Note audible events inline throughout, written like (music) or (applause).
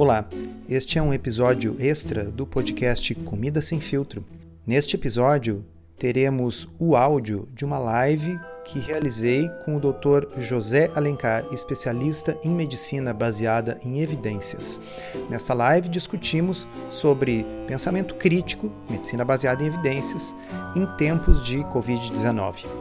Olá, este é um episódio extra do podcast Comida Sem Filtro. Neste episódio, teremos o áudio de uma live que realizei com o Dr. José Alencar, especialista em medicina baseada em evidências. Nesta live discutimos sobre pensamento crítico, medicina baseada em evidências, em tempos de Covid-19.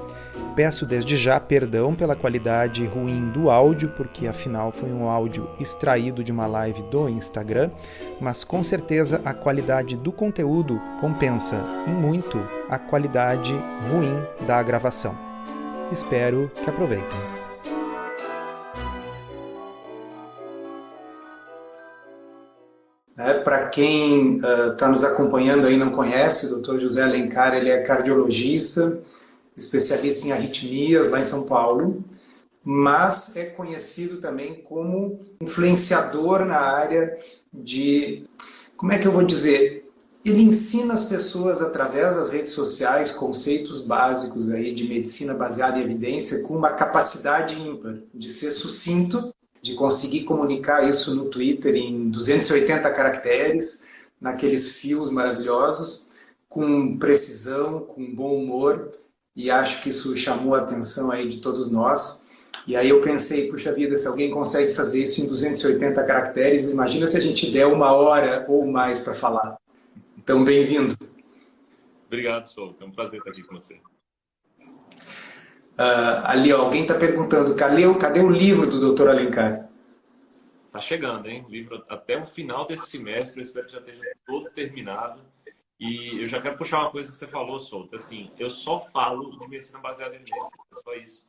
Peço desde já perdão pela qualidade ruim do áudio, porque afinal foi um áudio extraído de uma live do Instagram, mas com certeza a qualidade do conteúdo compensa em muito a qualidade ruim da gravação. Espero que aproveitem. É, Para quem está uh, nos acompanhando aí não conhece, o Dr. José Alencar, ele é cardiologista, especialista em arritmias lá em São Paulo, mas é conhecido também como influenciador na área de, como é que eu vou dizer? Ele ensina as pessoas através das redes sociais conceitos básicos aí de medicina baseada em evidência com uma capacidade ímpar de ser sucinto, de conseguir comunicar isso no Twitter em 280 caracteres, naqueles fios maravilhosos, com precisão, com bom humor e acho que isso chamou a atenção aí de todos nós. E aí eu pensei, puxa vida, se alguém consegue fazer isso em 280 caracteres, imagina se a gente der uma hora ou mais para falar. Então, bem-vindo. Obrigado, Sol. É um prazer estar aqui com você. Uh, ali, ó, alguém está perguntando, cadê, cadê o livro do Dr. Alencar? Tá chegando, hein? O livro até o final desse semestre, eu espero que já esteja todo terminado. E eu já quero puxar uma coisa que você falou, Souto. Assim, eu só falo de medicina baseada em evidência. É só isso.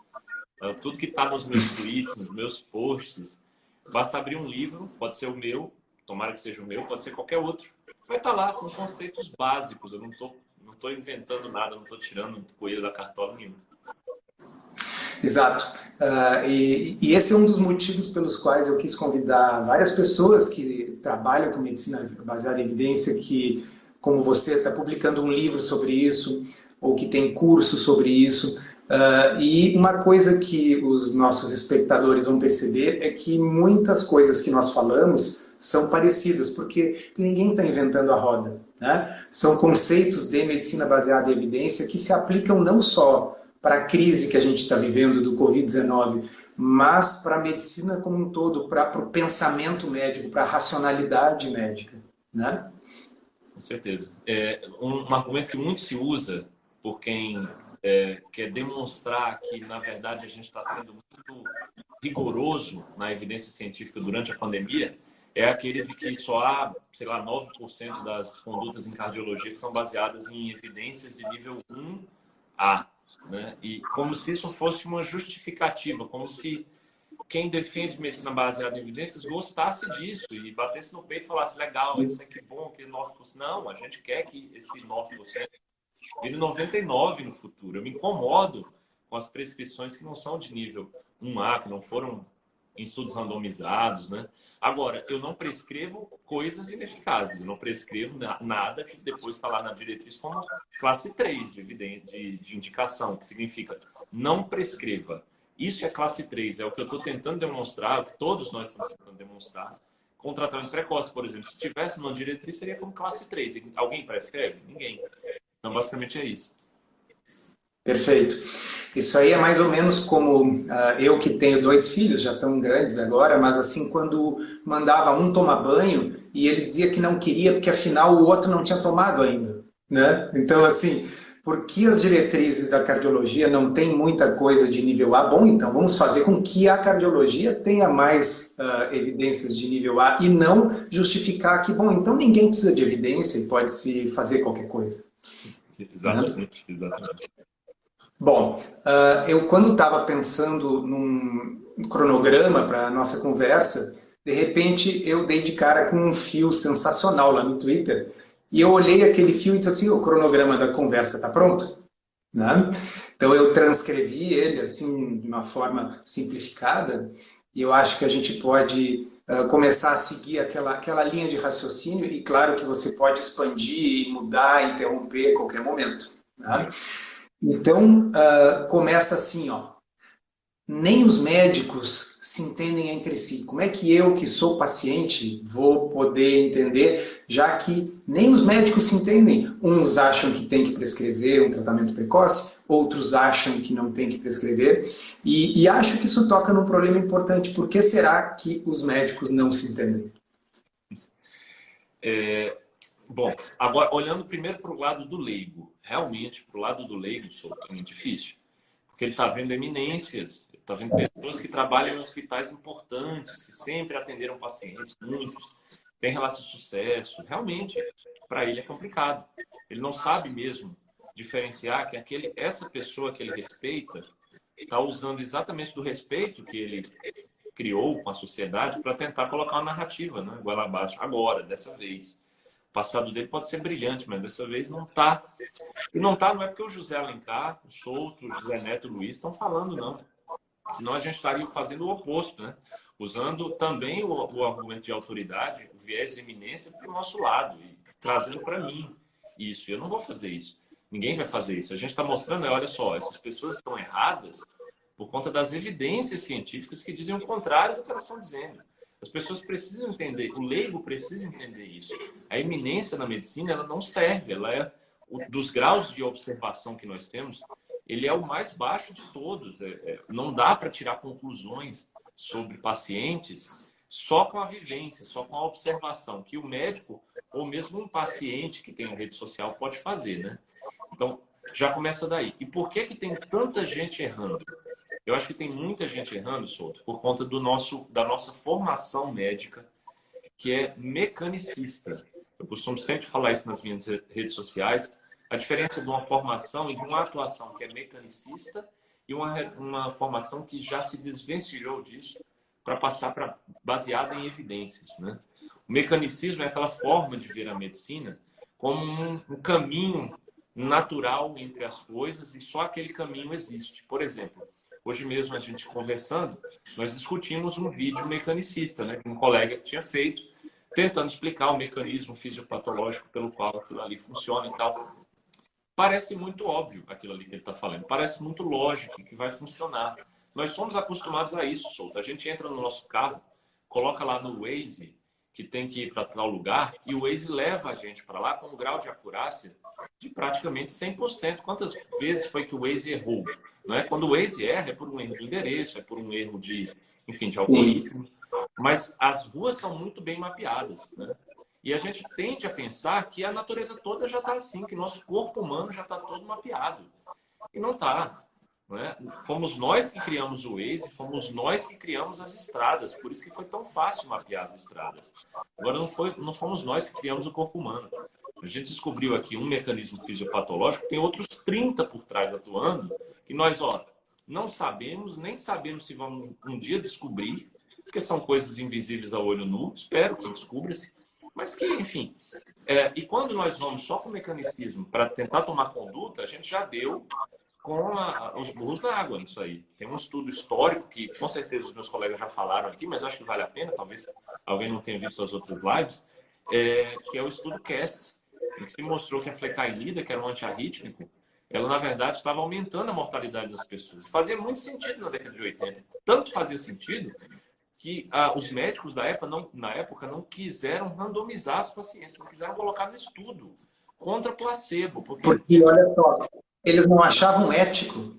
Uh, tudo que está nos meus tweets, nos meus posts, basta abrir um livro, pode ser o meu, tomara que seja o meu, pode ser qualquer outro. Vai estar tá lá, são conceitos básicos. Eu não estou não tô inventando nada, não estou tirando coelho da cartola nenhuma. Exato. Uh, e, e, esse é um dos motivos pelos quais eu quis convidar várias pessoas que trabalham com medicina baseada em evidência, que como você está publicando um livro sobre isso, ou que tem curso sobre isso. Uh, e uma coisa que os nossos espectadores vão perceber é que muitas coisas que nós falamos são parecidas, porque ninguém está inventando a roda. Né? São conceitos de medicina baseada em evidência que se aplicam não só para a crise que a gente está vivendo do Covid-19, mas para a medicina como um todo, para o pensamento médico, para a racionalidade médica. Né? Com certeza. É, um, um, argumento que muito se usa por quem é, quer demonstrar que, na verdade, a gente está sendo muito rigoroso na evidência científica durante a pandemia é aquele de que só há, sei lá, 9% das condutas em cardiologia que são baseadas em evidências de nível 1A. Né? E como se isso fosse uma justificativa, como se quem defende medicina baseada em evidências gostasse disso e batesse no peito e falasse, legal, isso é que bom, que 9%. Não, a gente quer que esse 9% vire 99% no futuro. Eu me incomodo com as prescrições que não são de nível 1A, que não foram em estudos randomizados, né? Agora, eu não prescrevo coisas ineficazes, eu não prescrevo nada que depois está lá na diretriz como classe 3 de, de, de indicação, que significa não prescreva isso é classe 3, é o que eu estou tentando demonstrar, todos nós estamos tentando demonstrar. Com tratamento precoce, por exemplo, se tivesse uma diretriz, seria como classe 3. Alguém prescreve? Ninguém. Então, basicamente é isso. Perfeito. Isso aí é mais ou menos como uh, eu que tenho dois filhos, já estão grandes agora, mas assim, quando mandava um tomar banho e ele dizia que não queria porque afinal o outro não tinha tomado ainda, né? Então, assim, porque as diretrizes da cardiologia não têm muita coisa de nível A, bom, então vamos fazer com que a cardiologia tenha mais uh, evidências de nível A e não justificar que, bom, então ninguém precisa de evidência e pode se fazer qualquer coisa. Exatamente, né? exatamente. Bom, uh, eu quando estava pensando num cronograma para a nossa conversa, de repente eu dei de cara com um fio sensacional lá no Twitter, e eu olhei aquele fio e disse assim, o cronograma da conversa está pronto? Né? Então eu transcrevi ele assim de uma forma simplificada e eu acho que a gente pode uh, começar a seguir aquela, aquela linha de raciocínio e claro que você pode expandir, mudar, interromper a qualquer momento. Né? Então uh, começa assim, ó. Nem os médicos se entendem entre si. Como é que eu, que sou paciente, vou poder entender, já que nem os médicos se entendem? Uns acham que tem que prescrever um tratamento precoce, outros acham que não tem que prescrever, e, e acho que isso toca num problema importante. Por que será que os médicos não se entendem? É, bom, agora olhando primeiro para o lado do leigo, realmente para o lado do leigo, sou muito difícil, porque ele está vendo eminências Está vendo pessoas que trabalham em hospitais importantes, que sempre atenderam pacientes, muitos, têm relação de sucesso. Realmente, para ele é complicado. Ele não sabe mesmo diferenciar que aquele, essa pessoa que ele respeita está usando exatamente do respeito que ele criou com a sociedade para tentar colocar uma narrativa, né? Goela abaixo, agora, dessa vez. O passado dele pode ser brilhante, mas dessa vez não está. E não está, não é porque o José Alencar, o Souto, o José Neto e o Luiz estão falando, não. Senão a gente estaria fazendo o oposto, né? Usando também o, o argumento de autoridade, o viés de eminência para o nosso lado e trazendo para mim isso. Eu não vou fazer isso. Ninguém vai fazer isso. A gente está mostrando, olha só, essas pessoas estão erradas por conta das evidências científicas que dizem o contrário do que elas estão dizendo. As pessoas precisam entender, o leigo precisa entender isso. A eminência na medicina ela não serve, ela é dos graus de observação que nós temos, ele é o mais baixo de todos. É, é, não dá para tirar conclusões sobre pacientes só com a vivência, só com a observação, que o médico ou mesmo um paciente que tem a rede social pode fazer, né? Então, já começa daí. E por que que tem tanta gente errando? Eu acho que tem muita gente errando, Souto, por conta do nosso, da nossa formação médica, que é mecanicista. Eu costumo sempre falar isso nas minhas redes sociais, a diferença de uma formação e de uma atuação que é mecanicista e uma, uma formação que já se desvencilhou disso para passar para baseada em evidências. Né? O mecanicismo é aquela forma de ver a medicina como um, um caminho natural entre as coisas e só aquele caminho existe. Por exemplo, hoje mesmo a gente conversando, nós discutimos um vídeo mecanicista, né, que um colega tinha feito, tentando explicar o mecanismo fisiopatológico pelo qual aquilo ali funciona e tal parece muito óbvio aquilo ali que ele está falando, parece muito lógico que vai funcionar. Nós somos acostumados a isso, Solto. A gente entra no nosso carro, coloca lá no Waze que tem que ir para tal lugar e o Waze leva a gente para lá com um grau de acurácia de praticamente 100%. Quantas vezes foi que o Waze errou? Não é? Quando o Waze erra, é por um erro de endereço, é por um erro de, enfim, de algoritmo. Mas as ruas estão muito bem mapeadas, né? E a gente tende a pensar que a natureza toda já está assim, que nosso corpo humano já está todo mapeado. E não está. Não é? Fomos nós que criamos o Waze, fomos nós que criamos as estradas, por isso que foi tão fácil mapear as estradas. Agora, não, foi, não fomos nós que criamos o corpo humano. A gente descobriu aqui um mecanismo fisiopatológico, tem outros 30 por trás atuando, que nós, ó, não sabemos, nem sabemos se vamos um dia descobrir, porque são coisas invisíveis ao olho nu, espero que descubra-se, mas que, enfim. É, e quando nós vamos só com o mecanicismo para tentar tomar conduta, a gente já deu com a, os burros na água nisso aí. Tem um estudo histórico que, com certeza, os meus colegas já falaram aqui, mas acho que vale a pena, talvez alguém não tenha visto as outras lives, é, que é o estudo CAST, em que se mostrou que a flecainida, que era um antiarrítmico, ela, na verdade, estava aumentando a mortalidade das pessoas. Fazia muito sentido na década de 80. Tanto fazia sentido que ah, os médicos da época, não, na época não quiseram randomizar as pacientes, não quiseram colocar no estudo contra placebo. Porque, porque olha só, eles não achavam ético.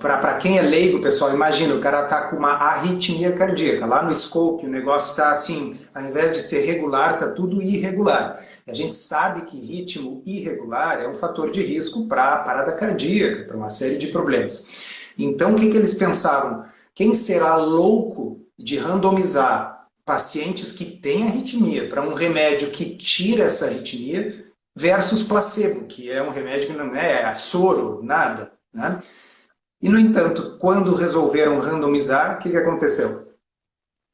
Para quem é leigo, pessoal, imagina, o cara está com uma arritmia cardíaca. Lá no scope, o negócio está assim, ao invés de ser regular, está tudo irregular. A gente sabe que ritmo irregular é um fator de risco para a parada cardíaca, para uma série de problemas. Então, o que, que eles pensavam? Quem será louco de randomizar pacientes que têm arritmia para um remédio que tira essa arritmia versus placebo, que é um remédio que não é soro, nada. Né? E, no entanto, quando resolveram randomizar, o que, que aconteceu?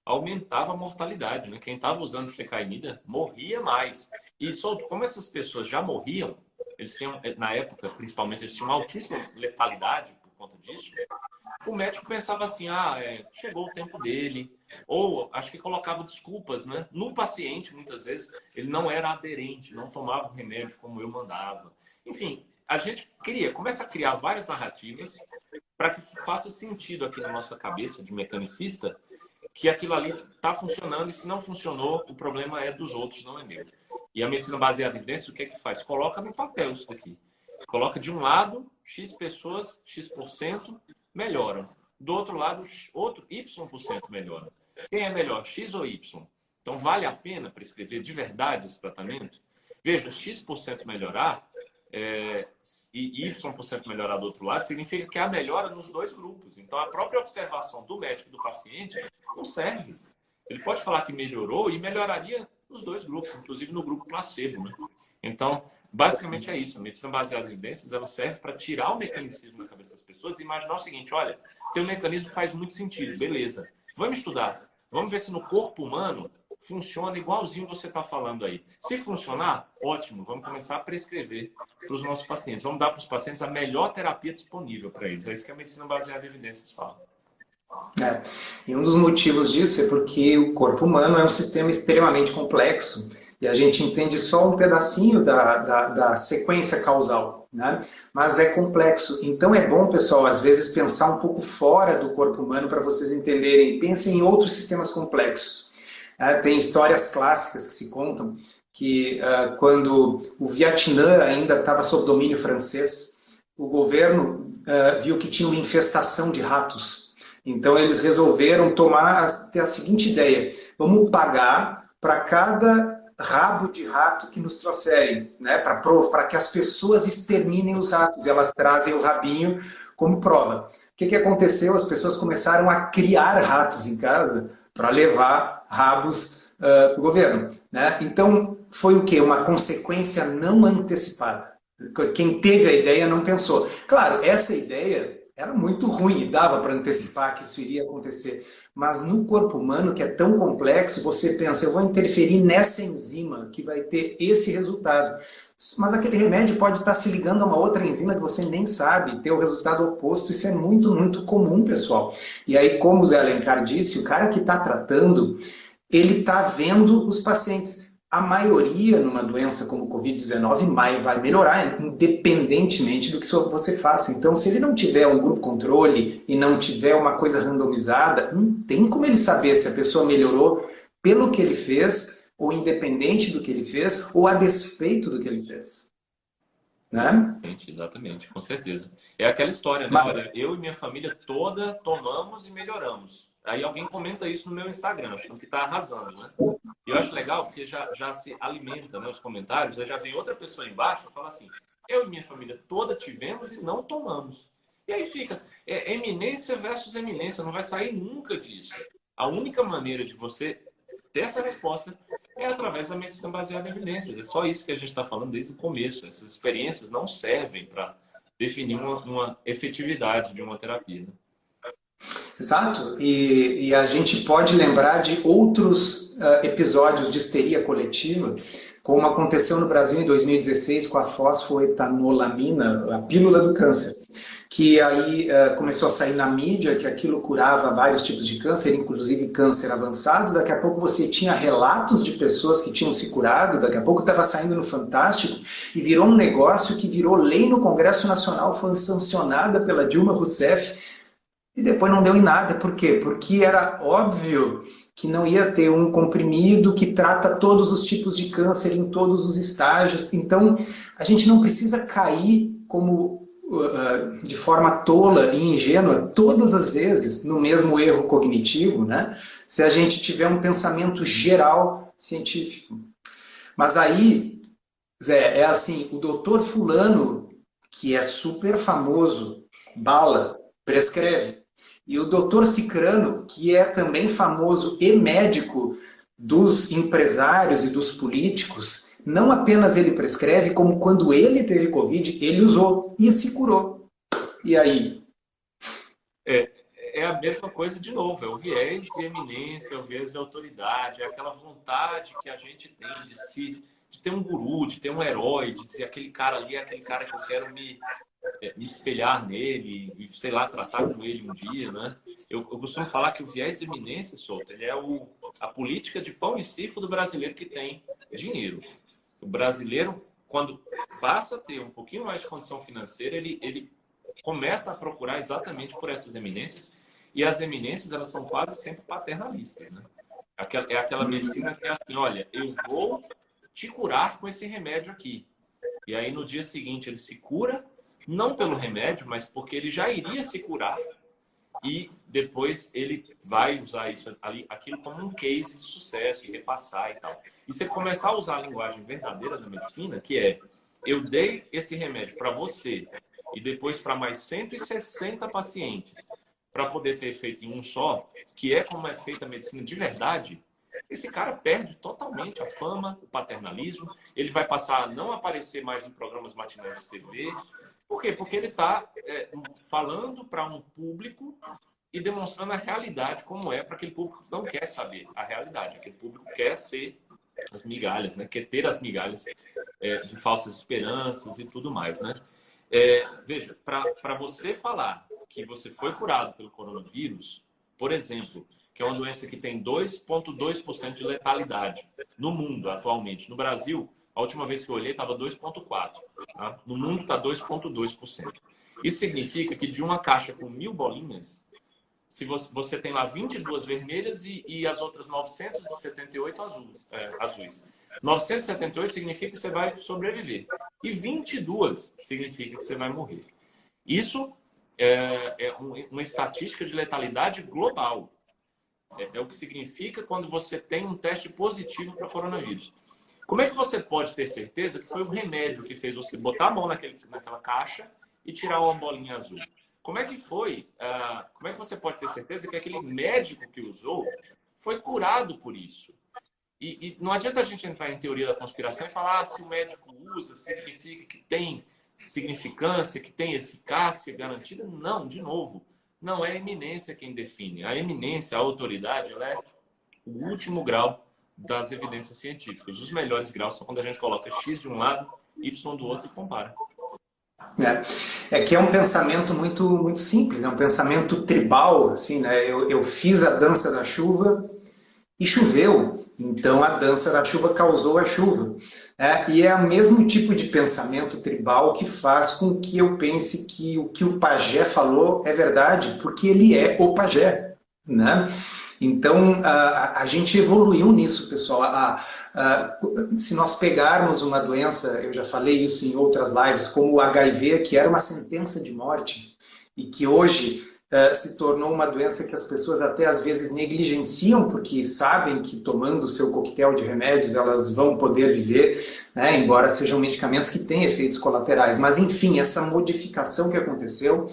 Aumentava a mortalidade. Né? Quem estava usando flecainida morria mais. E só como essas pessoas já morriam, eles tinham, na época, principalmente, eles tinham altíssima letalidade conta disso, o médico pensava assim, ah, é, chegou o tempo dele. Ou acho que colocava desculpas, né? No paciente, muitas vezes, ele não era aderente, não tomava o remédio como eu mandava. Enfim, a gente cria, começa a criar várias narrativas para que faça sentido aqui na nossa cabeça de mecanicista que aquilo ali está funcionando e se não funcionou, o problema é dos outros, não é meu. E a medicina baseada em evidência, o que é que faz? Coloca no papel isso daqui. Coloca de um lado, X pessoas, X% melhoram. Do outro lado, outro Y% melhora. Quem é melhor, X ou Y? Então, vale a pena prescrever de verdade esse tratamento? Veja, X% melhorar é, e Y% melhorar do outro lado significa que há melhora nos dois grupos. Então, a própria observação do médico e do paciente não serve. Ele pode falar que melhorou e melhoraria nos dois grupos, inclusive no grupo placebo. Né? Então, basicamente é isso. A medicina baseada em evidências ela serve para tirar o mecanismo da cabeça das pessoas e imaginar o seguinte: olha, tem um mecanismo que faz muito sentido, beleza. Vamos estudar. Vamos ver se no corpo humano funciona igualzinho você está falando aí. Se funcionar, ótimo, vamos começar a prescrever para os nossos pacientes. Vamos dar para os pacientes a melhor terapia disponível para eles. É isso que a medicina baseada em evidências fala. É. E um dos motivos disso é porque o corpo humano é um sistema extremamente complexo e a gente entende só um pedacinho da, da, da sequência causal, né? Mas é complexo. Então é bom, pessoal, às vezes pensar um pouco fora do corpo humano para vocês entenderem. Pensem em outros sistemas complexos. É, tem histórias clássicas que se contam que uh, quando o Vietnã ainda estava sob domínio francês, o governo uh, viu que tinha uma infestação de ratos. Então eles resolveram tomar ter a seguinte ideia: vamos pagar para cada rabo de rato que nos trouxerem, né? Para que as pessoas exterminem os ratos. E elas trazem o rabinho como prova. O que, que aconteceu? As pessoas começaram a criar ratos em casa para levar rabos uh, para o governo. Né? Então, foi o quê? Uma consequência não antecipada. Quem teve a ideia não pensou. Claro, essa ideia era muito ruim e dava para antecipar que isso iria acontecer. Mas no corpo humano, que é tão complexo, você pensa, eu vou interferir nessa enzima que vai ter esse resultado. Mas aquele remédio pode estar se ligando a uma outra enzima que você nem sabe, ter o resultado oposto. Isso é muito, muito comum, pessoal. E aí, como o Zé Alencar disse, o cara que está tratando, ele está vendo os pacientes. A maioria numa doença como o Covid-19 vai melhorar, independentemente do que você faça. Então, se ele não tiver um grupo controle e não tiver uma coisa randomizada, não tem como ele saber se a pessoa melhorou pelo que ele fez ou independente do que ele fez, ou a despeito do que ele fez. Né? Exatamente, com certeza. É aquela história, né? Mas... Olha, eu e minha família toda tomamos e melhoramos. Aí alguém comenta isso no meu Instagram, achando que está arrasando, né? E eu acho legal porque já, já se alimenta né, os comentários, aí já vem outra pessoa embaixo e fala assim: eu e minha família toda tivemos e não tomamos. E aí fica é, eminência versus eminência, não vai sair nunca disso. A única maneira de você ter essa resposta é através da medicina baseada em evidências. É só isso que a gente está falando desde o começo. Essas experiências não servem para definir uma, uma, efetividade de uma terapia. Né? Exato. E, e, a gente pode lembrar de outros uh, episódios de histeria coletiva, como aconteceu no Brasil em 2016 com a fosfoetanolamina, a pílula do câncer que aí uh, começou a sair na mídia que aquilo curava vários tipos de câncer, inclusive câncer avançado. Daqui a pouco você tinha relatos de pessoas que tinham se curado, daqui a pouco estava saindo no Fantástico e virou um negócio que virou lei no Congresso Nacional, foi sancionada pela Dilma Rousseff e depois não deu em nada. Por quê? Porque era óbvio que não ia ter um comprimido que trata todos os tipos de câncer em todos os estágios. Então, a gente não precisa cair como uh, de forma tola e ingênua todas as vezes no mesmo erro cognitivo, né? Se a gente tiver um pensamento geral científico. Mas aí, Zé, é assim, o doutor fulano, que é super famoso, bala, prescreve. E o doutor Cicrano, que é também famoso e médico dos empresários e dos políticos, não apenas ele prescreve, como quando ele teve Covid, ele usou e se curou. E aí? É, é a mesma coisa de novo, é o viés de eminência, é o viés de autoridade, é aquela vontade que a gente tem de se de ter um guru, de ter um herói, de dizer aquele cara ali é aquele cara que eu quero me, me espelhar nele e, sei lá, tratar com ele um dia, né? Eu, eu costumo falar que o viés de eminência, Souto, ele é o, a política de pão e circo do brasileiro que tem dinheiro. O brasileiro quando passa a ter um pouquinho mais de condição financeira, ele, ele começa a procurar exatamente por essas eminências. E as eminências, elas são quase sempre paternalistas, né? É aquela medicina que é assim, olha, eu vou te curar com esse remédio aqui. E aí no dia seguinte ele se cura, não pelo remédio, mas porque ele já iria se curar e depois ele vai usar isso ali, aquilo como um case de sucesso e repassar e tal. E você começar a usar a linguagem verdadeira da medicina, que é eu dei esse remédio para você e depois para mais 160 pacientes para poder ter efeito em um só, que é como é feita a medicina de verdade, esse cara perde totalmente a fama, o paternalismo. Ele vai passar a não aparecer mais em programas matinais de TV. Por quê? Porque ele está é, falando para um público e demonstrando a realidade como é para aquele público que não quer saber a realidade. Aquele público quer ser as migalhas, né? quer ter as migalhas é, de falsas esperanças e tudo mais. Né? É, veja, para você falar que você foi curado pelo coronavírus, por exemplo, que é uma doença que tem 2,2% de letalidade no mundo atualmente. No Brasil, a última vez que eu olhei estava 2,4%. Tá? No mundo está 2,2%. Isso significa que de uma caixa com mil bolinhas, se você, você tem lá 22 vermelhas e, e as outras 978 azuis, é, azuis. 978 significa que você vai sobreviver. E 22 significa que você vai morrer. Isso é, é uma estatística de letalidade global. É, é, o que significa quando você tem um teste positivo para coronavírus. Como é que você pode ter certeza que foi o remédio que fez você botar a mão naquele, naquela caixa e tirar uma bolinha azul? Como é que foi? Uh, como é que você pode ter certeza que aquele médico que usou foi curado por isso? E, e, não adianta a gente entrar em teoria da conspiração e falar ah, se o médico usa, significa que tem significância, que tem eficácia garantida. Não, de novo, não é a eminência quem define. A eminência, a autoridade, ela é o último grau das evidências científicas. Os melhores graus são quando a gente coloca X de um lado, Y do outro e compara. É, é que é um pensamento muito muito simples, é um pensamento tribal, assim, né? Eu, eu fiz a dança da chuva e choveu, então a dança da chuva causou a chuva. É, e é o mesmo tipo de pensamento tribal que faz com que eu pense que o que o pajé falou é verdade, porque ele é o pajé. Né? Então, a, a gente evoluiu nisso, pessoal. A, a, se nós pegarmos uma doença, eu já falei isso em outras lives, como o HIV, que era uma sentença de morte, e que hoje eh, se tornou uma doença que as pessoas até às vezes negligenciam, porque sabem que tomando o seu coquetel de remédios elas vão poder viver, né, embora sejam medicamentos que têm efeitos colaterais. Mas, enfim, essa modificação que aconteceu,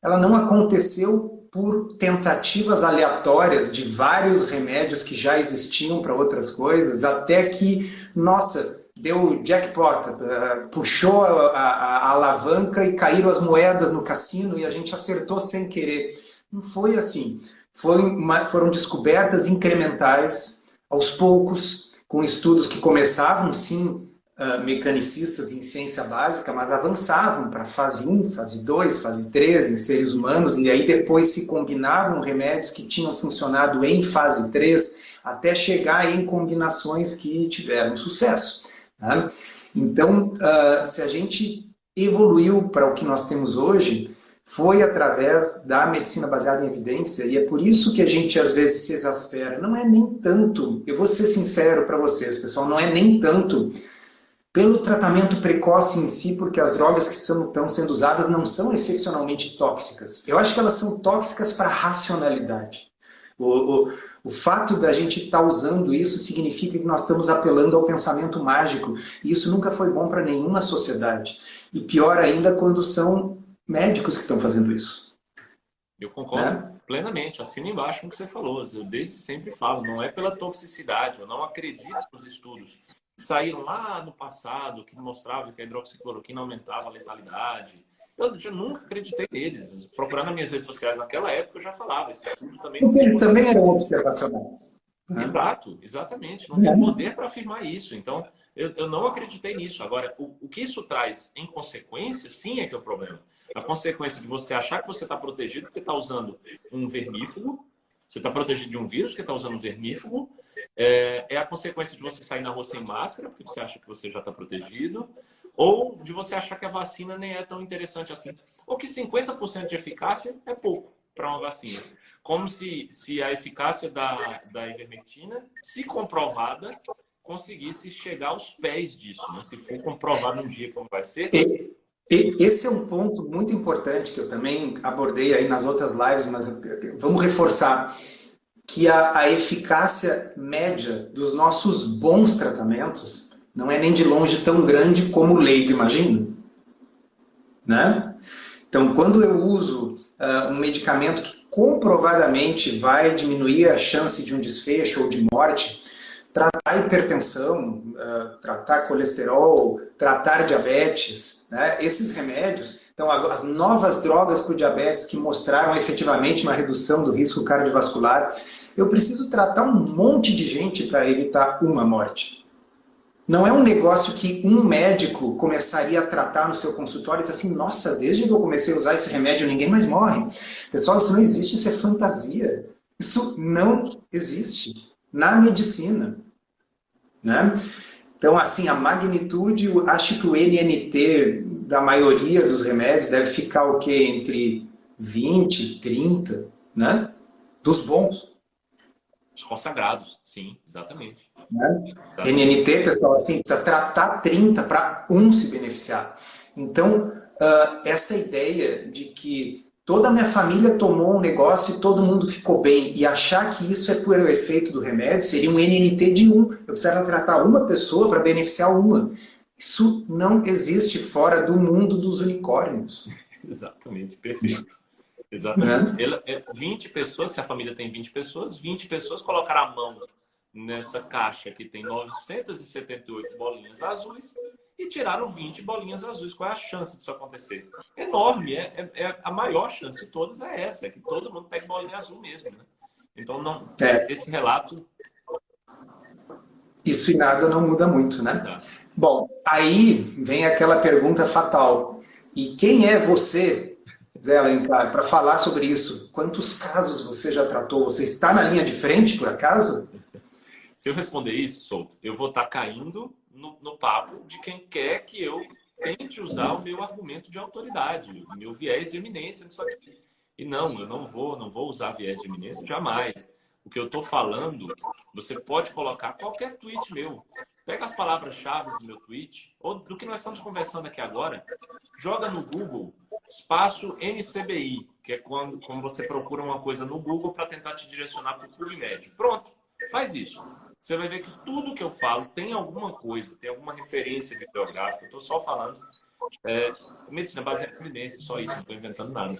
ela não aconteceu por tentativas aleatórias de vários remédios que já existiam para outras coisas, até que, nossa, deu jackpot, eh, puxou a, a, a, alavanca e caíram as moedas no cassino e a gente acertou sem querer. Não foi assim. Foi uma, foram descobertas incrementais, aos poucos, com estudos que começavam, sim, uh, mecanicistas em ciência básica, mas avançavam para fase 1, fase 2, fase 3 em seres humanos, e aí depois se combinavam remédios que tinham funcionado em fase 3, até chegar em combinações que tiveram sucesso. Né? Então, uh, se a gente evoluiu para o que nós temos hoje, foi através da medicina baseada em evidência, e é por isso que a gente às vezes se exaspera. Não é nem tanto, eu vou ser sincero para vocês, pessoal, não é nem tanto pelo tratamento precoce em si, porque as drogas que estão sendo usadas não são excepcionalmente tóxicas. Eu acho que elas são tóxicas para a racionalidade. O, o, o fato da gente estar tá usando isso significa que nós estamos apelando ao pensamento mágico. E isso nunca foi bom para nenhuma sociedade. E pior ainda quando são médicos que estão fazendo isso. Eu concordo né? plenamente, assino embaixo com o que você falou. Eu desde sempre falo, não é pela toxicidade, eu não acredito nos estudos que saíram lá no passado que mostravam que a hidroxicloroquina aumentava a letalidade, eu já nunca acreditei neles. Procurar nas minhas redes sociais naquela época eu já falava. Esse estudo também. Porque eles também eram observacionais. Exato, exatamente. Não tem uhum. poder para afirmar isso. Então, eu, eu não acreditei nisso. Agora, o, o que isso traz em consequência, sim, é que é o problema. A consequência de você achar que você está protegido porque está usando um vermífugo, você está protegido de um vírus porque está usando um vermífugo, É, é a consequência de você sair na rua sem máscara, porque você acha que você já está protegido, ou de você achar que a vacina nem é tão interessante assim, ou que 50% de eficácia é pouco para uma vacina. Como se, se a eficácia da, da ivermectina, se comprovada, conseguisse chegar aos pés disso. Né? Se for comprovado um dia como vai ser. Esse é um ponto muito importante que eu também abordei aí nas outras lives, mas vamos reforçar que a, a eficácia média dos nossos bons tratamentos não é nem de longe tão grande como o leigo imagina. Né? Então, quando eu uso uh, um medicamento que comprovadamente vai diminuir a chance de um desfecho ou de morte, tratar hipertensão, uh, tratar colesterol, tratar diabetes, né? esses remédios, então as novas drogas para o diabetes que mostraram efetivamente uma redução do risco cardiovascular, eu preciso tratar um monte de gente para evitar uma morte. Não é um negócio que um médico começaria a tratar no seu consultório e diz assim, nossa, desde que eu comecei a usar esse remédio ninguém mais morre. Pessoal, isso não existe, isso é fantasia. Isso não existe na medicina. Né? Então, assim, a magnitude, acho que o NNT da maioria dos remédios deve ficar o quê? Entre 20, 30, né? Dos bons. Os consagrados, sim, exatamente. Né? NNT, pessoal, assim, precisa tratar 30 para um se beneficiar. Então, uh, essa ideia de que toda a minha família tomou um negócio e todo mundo ficou bem, e achar que isso é por efeito do remédio, seria um NNT de um. Eu precisaria tratar uma pessoa para beneficiar uma. Isso não existe fora do mundo dos unicórnios. (laughs) Exatamente, perfeito. Exatamente. Né? 20 pessoas, se a família tem 20 pessoas, 20 pessoas colocaram a mão nessa caixa que tem 978 bolinhas azuis e tiraram 20 bolinhas azuis. Qual é a chance disso acontecer? Enorme. É, é, é a maior chance de todas é essa, é que todo mundo pegue bolinha azul mesmo. Né? Então, não, é. esse relato. Isso e nada não muda muito, né? Exato. Bom, aí vem aquela pergunta fatal. E quem é você Zé Alencar, para falar sobre isso. Quantos casos você já tratou? Você está na linha de frente, por acaso? Se eu responder isso, Souto, eu vou estar tá caindo no, no papo de quem quer que eu tente usar o meu argumento de autoridade, o meu viés de eminência nisso aqui. E não, eu não vou, não vou usar viés de eminência jamais. O que eu estou falando, você pode colocar qualquer tweet meu. Pega as palavras-chave do meu tweet, ou do que nós estamos conversando aqui agora, joga no Google espaço NCBI, que é quando, quando você procura uma coisa no Google para tentar te direcionar para o PubMed. Pronto, faz isso. Você vai ver que tudo que eu falo tem alguma coisa, tem alguma referência bibliográfica. Estou só falando é, medicina baseada em evidência, só isso, não estou inventando nada.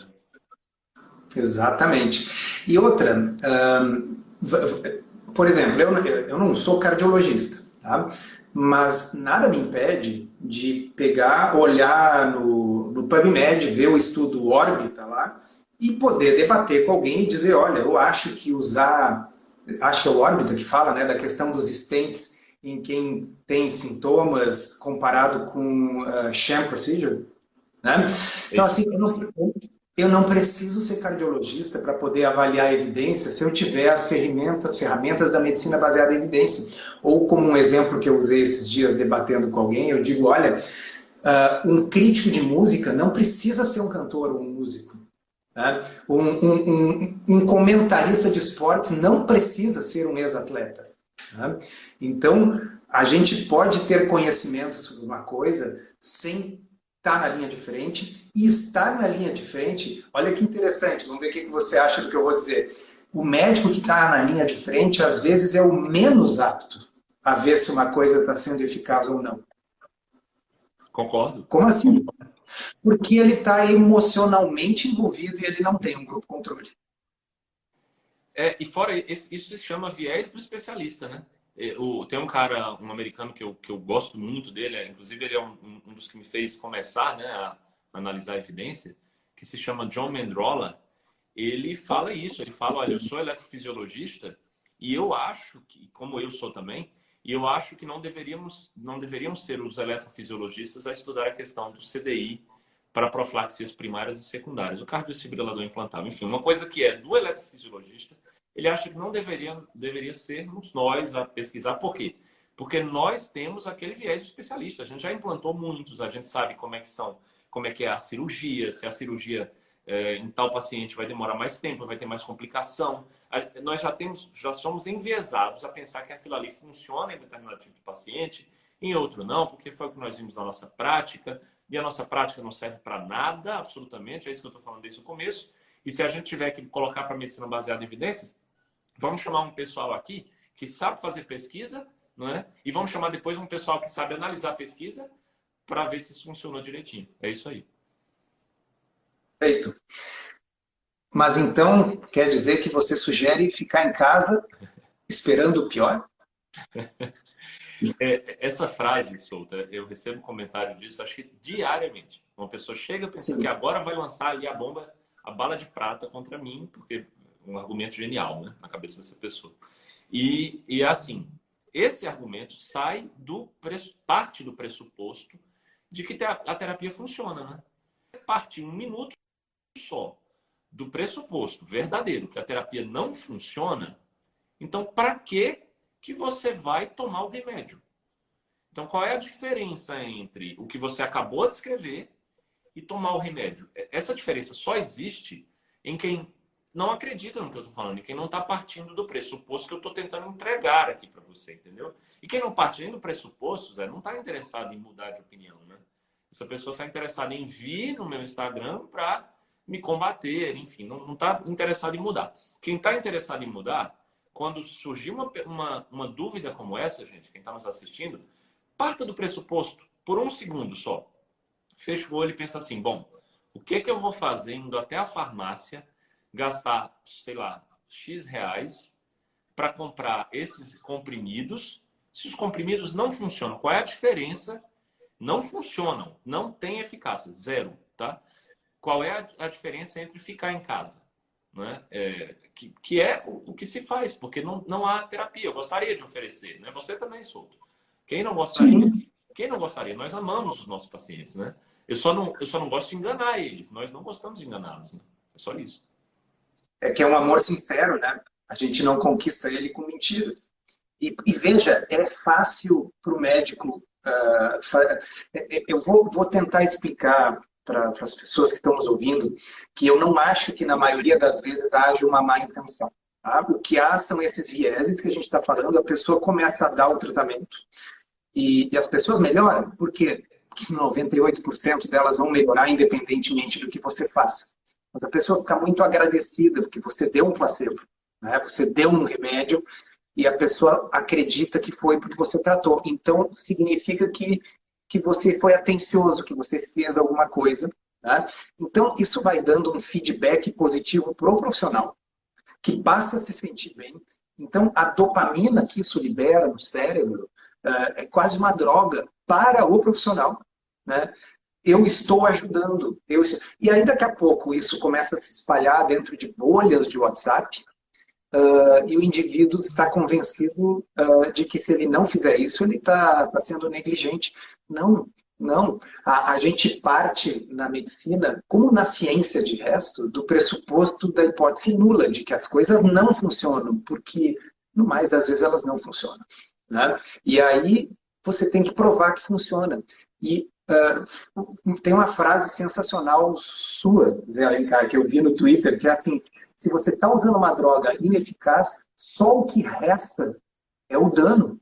Exatamente. E outra, por exemplo, eu, eu não sou cardiologista, tá? mas nada me impede de pegar, olhar no, no PubMed, ver o estudo órbita lá e poder debater com alguém e dizer, olha, eu acho que usar, acho que é o órbita que fala, né, da questão dos stents em quem tem sintomas comparado com uh, sham procedure, né? Então, assim, eu não, eu não preciso ser cardiologista para poder avaliar a evidência se eu tiver as ferramentas, ferramentas da medicina baseada em evidência. Ou como um exemplo que eu usei esses dias debatendo com alguém, eu digo, olha, uh, um crítico de música não precisa ser um cantor ou um músico. Né? Um, um, um, um, comentarista de esportes não precisa ser um ex-atleta. Né? Então, a gente pode ter conhecimento sobre uma coisa sem estar na linha de frente e estar na linha de frente, olha que interessante, vamos ver o que você acha do que eu vou dizer. O médico que está na linha de frente, às vezes, é o menos apto a ver se uma coisa está sendo eficaz ou não. Concordo. Como assim? Porque ele está emocionalmente envolvido e ele não tem um grupo controle. É, e fora isso, se chama viés do especialista, né? O, tem um cara, um americano que eu, que eu gosto muito dele, é, inclusive ele é um, um, dos que me fez começar né, a analisar a evidência, que se chama John Mendrola. Ele fala isso, ele fala, olha, eu sou eletrofisiologista e eu acho que, como eu sou também, e eu acho que não deveríamos, não deveriam ser os eletrofisiologistas a estudar a questão do CDI para profilaxias primárias e secundárias, o cardiodesfibrilador implantável. Enfim, uma coisa que é do eletrofisiologista ele acha que não deveria, deveria sermos nós a pesquisar. Por quê? Porque nós temos aquele viés de especialista. A gente já implantou muitos, a gente sabe como é que são, como é que é a cirurgia, se a cirurgia é, em tal paciente vai demorar mais tempo, vai ter mais complicação. Nós já temos, já somos enviesados a pensar que aquilo ali funciona em determinado tipo de paciente, em outro não, porque foi o que nós vimos na nossa prática, e a nossa prática não serve para nada, absolutamente, é isso que eu estou falando desde o começo. E se a gente tiver que colocar para medicina baseada em evidências, vamos chamar um pessoal aqui que sabe fazer pesquisa, não é? E vamos chamar depois um pessoal que sabe analisar a pesquisa para ver se isso funcionou direitinho. É isso aí. Perfeito. Mas então quer dizer que você sugere ficar em casa esperando o pior? (laughs) É, essa frase solta, eu recebo um comentário disso, acho que diariamente. Uma pessoa chega pensando Sim. que agora vai lançar ali a bomba, a bala de prata contra mim, porque um argumento genial, né, na cabeça dessa pessoa. E, e é assim, esse argumento sai do parte do pressuposto de que a terapia funciona, né? Parte um minuto só do pressuposto verdadeiro que a terapia não funciona, então para que que você vai tomar o remédio. Então, qual é a diferença entre o que você acabou de escrever e tomar o remédio? Essa diferença só existe em quem não acredita no que eu estou falando, em quem não está partindo do pressuposto que eu estou tentando entregar aqui para você, entendeu? E quem não parte nem do pressuposto, Zé, não está interessado em mudar de opinião, né? Essa pessoa está interessada em vir no meu Instagram para me combater, enfim, não está interessado em mudar. Quem está interessado em mudar quando surgir uma, uma, uma dúvida como essa, gente, quem está nos assistindo, parta do pressuposto, por um segundo só. Fecha o olho e pensa assim: bom, o que, que eu vou fazer indo até a farmácia, gastar, sei lá, X reais para comprar esses comprimidos? Se os comprimidos não funcionam, qual é a diferença? Não funcionam, não tem eficácia, zero, tá? Qual é a, a diferença entre ficar em casa? né? É, que, que é o, o, que se faz, porque não, não há terapia. Eu gostaria de oferecer, né? Você também, Souto. Quem não gostaria? Sim. Quem não gostaria? Nós amamos os nossos pacientes, né? Eu só não, eu só não gosto de enganar eles. Nós não gostamos de enganá-los, né? É só isso. É que é um amor sincero, né? A gente não conquista ele com mentiras. E, e veja, é fácil para o médico. Uh, eu vou, vou tentar explicar para as pessoas que estão nos ouvindo que eu não acho que na maioria das vezes haja uma má intenção. Tá? O que há são esses vieses que a gente está falando, a pessoa começa a dar o tratamento e, e as pessoas melhoram, porque 98% delas vão melhorar independentemente do que você faça. Mas a pessoa fica muito agradecida porque você deu um placebo, né? você deu um remédio e a pessoa acredita que foi porque você tratou. Então, significa que que você foi atencioso, que você fez alguma coisa. Né? Então, isso vai dando um feedback positivo para o profissional, que passa a se sentir bem. Então, a dopamina que isso libera no cérebro uh, é quase uma droga para o profissional. Né? Eu estou ajudando. Eu... E aí, daqui a pouco, isso começa a se espalhar dentro de bolhas de WhatsApp, Uh, e o indivíduo está convencido uh, de que se ele não fizer isso, ele está tá sendo negligente. Não, não. A, a, gente parte na medicina, como na ciência de resto, do pressuposto da hipótese nula, de que as coisas não funcionam, porque no mais das vezes elas não funcionam. Né? E aí você tem que provar que funciona. E uh, tem uma frase sensacional sua, Zé Alencar, que eu vi no Twitter, que é assim, se você está usando uma droga ineficaz, só o que resta é o dano.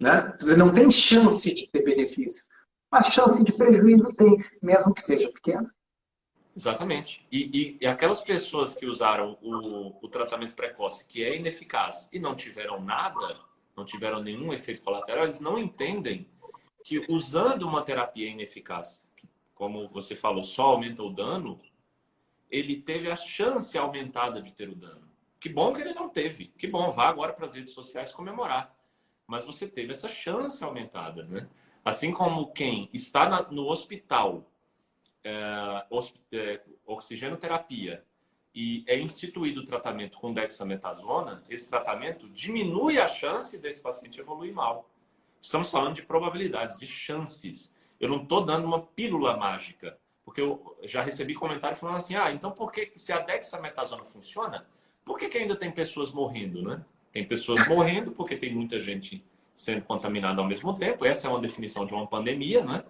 Né? Você não tem chance de ter benefício. A chance de prejuízo tem, mesmo que seja pequena. Exatamente. E, e, e, aquelas pessoas que usaram o, o, tratamento precoce, que é ineficaz, e não tiveram nada, não tiveram nenhum efeito colateral, eles não entendem que usando uma terapia ineficaz, como você falou, só aumenta o dano, ele teve a chance aumentada de ter o dano. Que bom que ele não teve. Que bom, vá agora para as redes sociais comemorar. Mas você teve essa chance aumentada, né? Assim como quem está na, no hospital, é, é, oxigenoterapia, e é instituído o tratamento com dexametasona, esse tratamento diminui a chance desse paciente evoluir mal. Estamos falando de probabilidades, de chances. Eu não estou dando uma pílula mágica. Porque eu já recebi comentário falando assim: ah, então por que se a dexametasona funciona, por que, que ainda tem pessoas morrendo, né? Tem pessoas (laughs) morrendo porque tem muita gente sendo contaminada ao mesmo tempo. Essa é uma definição de uma pandemia, né?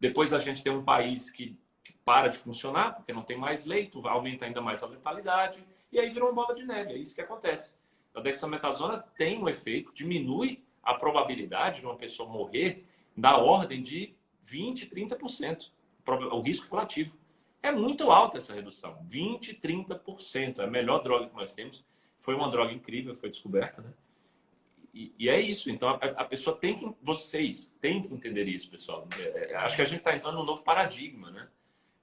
Depois a gente tem um país que, que para de funcionar porque não tem mais leito, aumenta ainda mais a letalidade e aí virou uma bola de neve. É isso que acontece. A dexametasona tem um efeito, diminui a probabilidade de uma pessoa morrer da ordem de 20, 30%, o risco curativo. É muito alta essa redução, 20, 30%. É a melhor droga que nós temos. Foi uma droga incrível, foi descoberta, né? E, e é isso. Então a, a, pessoa tem que, vocês têm que entender isso, pessoal. É, é, acho que a gente está entrando num novo paradigma, né?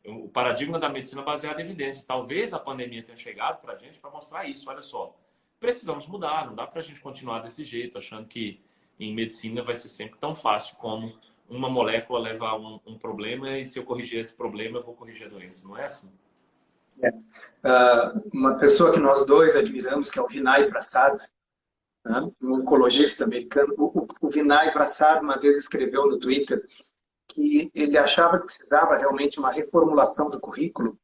O paradigma da medicina baseada em evidência. Talvez a pandemia tenha chegado para a gente para mostrar isso. Olha só, precisamos mudar. Não dá para a gente continuar desse jeito, achando que em medicina vai ser sempre tão fácil como uma molécula leva a um, um problema e se eu corrigir esse problema eu vou corrigir a doença. Não é assim? É. Uh, uma pessoa que nós dois admiramos, que é o Vinay Prasad, né? um oncologista americano. O, o, o Vinay Prasad uma vez escreveu no Twitter que ele achava que precisava realmente uma reformulação do currículo,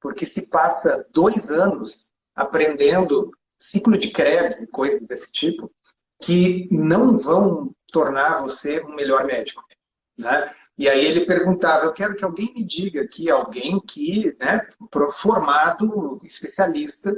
porque se passa dois anos aprendendo ciclo de Krebs e coisas desse tipo, que não vão tornar você um melhor médico. Né? E aí ele perguntava, eu quero que alguém me diga aqui, alguém que, né, formado, especialista,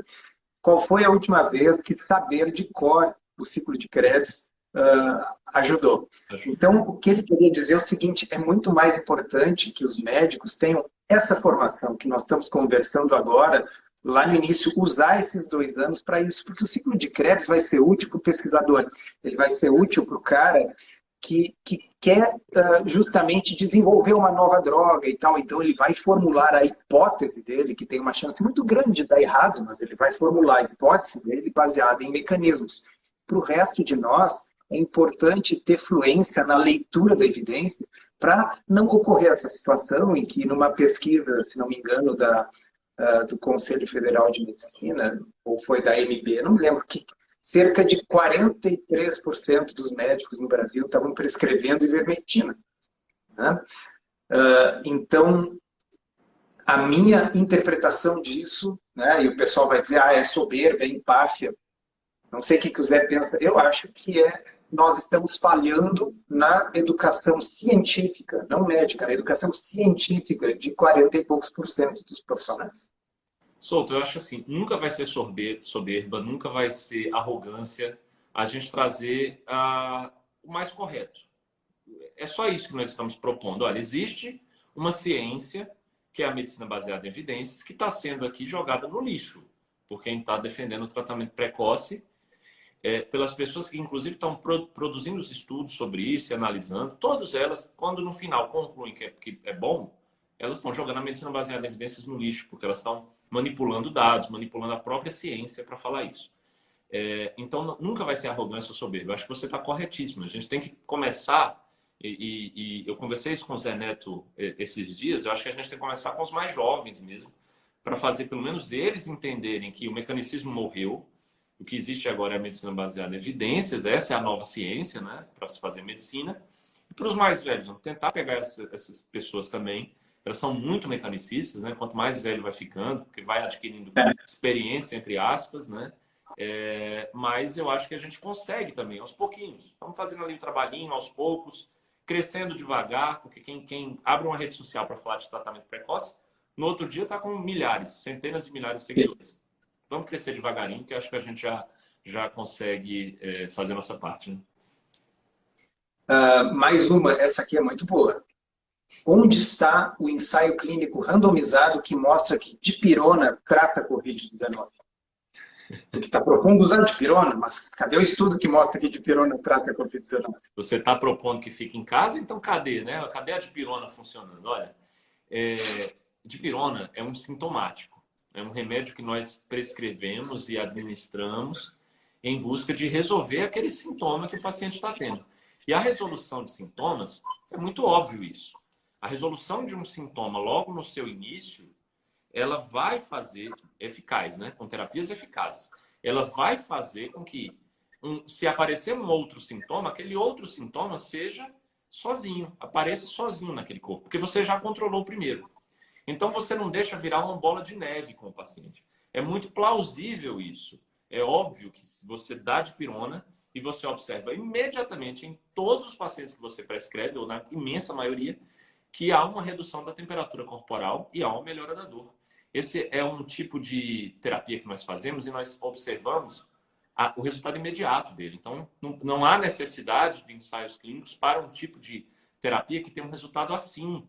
qual foi a última vez que saber de cor o ciclo de Krebs uh, ajudou. Então, o que ele queria dizer é o seguinte: é muito mais importante que os médicos tenham essa formação que nós estamos conversando agora, lá no início, usar esses dois anos para isso, porque o ciclo de Krebs vai ser útil para o pesquisador, ele vai ser útil para o cara que, que quer uh, justamente desenvolver uma nova droga e tal. Então, ele vai formular a hipótese dele, que tem uma chance muito grande de dar errado, mas ele vai formular a hipótese dele baseada em mecanismos. Para o resto de nós, é importante ter fluência na leitura da evidência para não ocorrer essa situação em que, numa pesquisa, se não me engano, da, uh, do Conselho Federal de Medicina, ou foi da MB, não me lembro, que cerca de 43% dos médicos no Brasil estavam prescrevendo ivermectina. Né? Uh, então, a minha interpretação disso, né, e o pessoal vai dizer, ah, é soberba, é empáfia. Não sei o que, que o Zé pensa. Eu acho que é nós estamos falhando na educação científica, não médica, na educação científica de 40 e poucos por cento dos profissionais. Souto, eu acho assim, nunca vai ser soberba, nunca vai ser arrogância a gente trazer uh, o mais correto. É só isso que nós estamos propondo. Olha, existe uma ciência, que é a medicina baseada em evidências, que está sendo aqui jogada no lixo por quem está defendendo o tratamento precoce é, pelas pessoas que, inclusive, estão pro, produzindo os estudos sobre isso e analisando, todas elas, quando no final concluem que é, que é bom, elas estão jogando a medicina baseada em evidências no lixo, porque elas estão manipulando dados, manipulando a própria ciência para falar isso. É, então, nunca vai ser arrogância ou soberba. Eu acho que você está corretíssimo. A gente tem que começar, e, e, e, eu conversei isso com o Zé Neto é, esses dias, eu acho que a gente tem que começar com os mais jovens mesmo, para fazer pelo menos eles entenderem que o mecanicismo morreu, o que existe agora é a medicina baseada em evidências, essa é a nova ciência, né, para se fazer medicina. E para os mais velhos, vamos tentar pegar essa, essas pessoas também. Elas são muito mecanicistas, né? Quanto mais velho vai ficando, porque vai adquirindo é. experiência, entre aspas, né? É, mas eu acho que a gente consegue também, aos pouquinhos. Vamos fazendo ali o um trabalhinho aos poucos, crescendo devagar, porque quem, quem abre uma rede social para falar de tratamento precoce, no outro dia está com milhares, centenas de milhares de seguidores. Sim. Vamos crescer devagarinho, que acho que a gente já, já consegue é, fazer a nossa parte. Né? Uh, mais uma, essa aqui é muito boa. Onde está o ensaio clínico randomizado que mostra que dipirona trata Covid-19? Porque está propondo usar dipirona, mas cadê o estudo que mostra que dipirona trata Covid-19? Você está propondo que fique em casa, então cadê, né? Cadê a dipirona funcionando? Olha, é, dipirona é um sintomático. É um remédio que nós prescrevemos e administramos em busca de resolver aquele sintoma que o paciente está tendo. E a resolução de sintomas é muito óbvio isso. A resolução de um sintoma logo no seu início, ela vai fazer eficaz, né? Com terapias eficazes, ela vai fazer com que um, se aparecer um outro sintoma, aquele outro sintoma seja sozinho, apareça sozinho naquele corpo, porque você já controlou o primeiro. Então você não deixa virar uma bola de neve com o paciente. É muito plausível isso. É óbvio que você dá de pirona e você observa imediatamente em todos os pacientes que você prescreve, ou na imensa maioria, que há uma redução da temperatura corporal e há uma melhora da dor. Esse é um tipo de terapia que nós fazemos e nós observamos a, o resultado imediato dele. Então, não, não há necessidade de ensaios clínicos para um tipo de terapia que tem um resultado assim.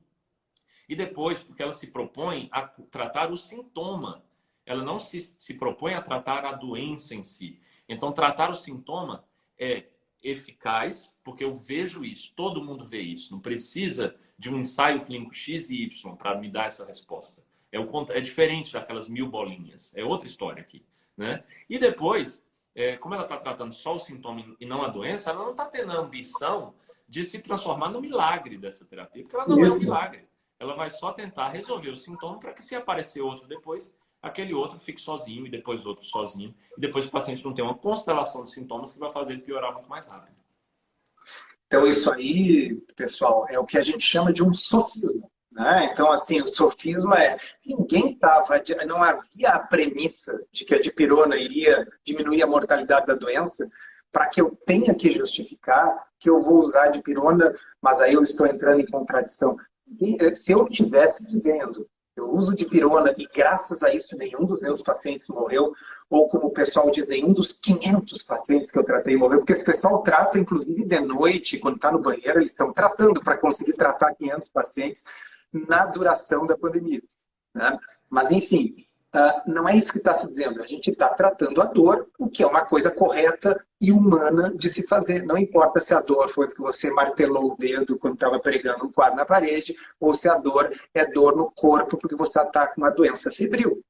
E depois, porque ela se propõe a tratar o sintoma, ela não se, se propõe a tratar a doença em si. Então, tratar o sintoma é eficaz, porque eu vejo isso, todo mundo vê isso. Não precisa de um ensaio clínico X e Y para me dar essa resposta. É, o, é diferente daquelas mil bolinhas. É outra história aqui. Né? E depois, é, como ela está tratando só o sintoma e não a doença, ela não está tendo a ambição de se transformar no milagre dessa terapia, porque ela não Isso. é um milagre. Ela vai só tentar resolver o sintoma para que, se aparecer outro depois, aquele outro fique sozinho e depois outro sozinho. E depois o paciente não tem uma constelação de sintomas que vai fazer ele piorar muito mais rápido. Então, isso aí, pessoal, é o que a gente chama de um sofisma. Né? Então, assim, o sofisma é ninguém estava, não havia a premissa de que a dipirona iria diminuir a mortalidade da doença para que eu tenha que justificar que eu vou usar a dipirona, mas aí eu estou entrando em contradição. E, se eu estivesse dizendo eu uso dipirona e graças a isso nenhum dos meus pacientes morreu, ou como o pessoal diz, nenhum dos 500 pacientes que eu tratei morreu, porque esse pessoal trata inclusive de noite, quando está no banheiro, eles estão tratando para conseguir tratar 500 pacientes na duração da pandemia. Né? Mas, enfim, uh, não é isso que está se dizendo. A gente está tratando a dor, o que é uma coisa correta e humana de se fazer. Não importa se a dor foi porque você martelou o dedo quando estava pregando um quadro na parede, ou se a dor é dor no corpo porque você está com uma doença febril.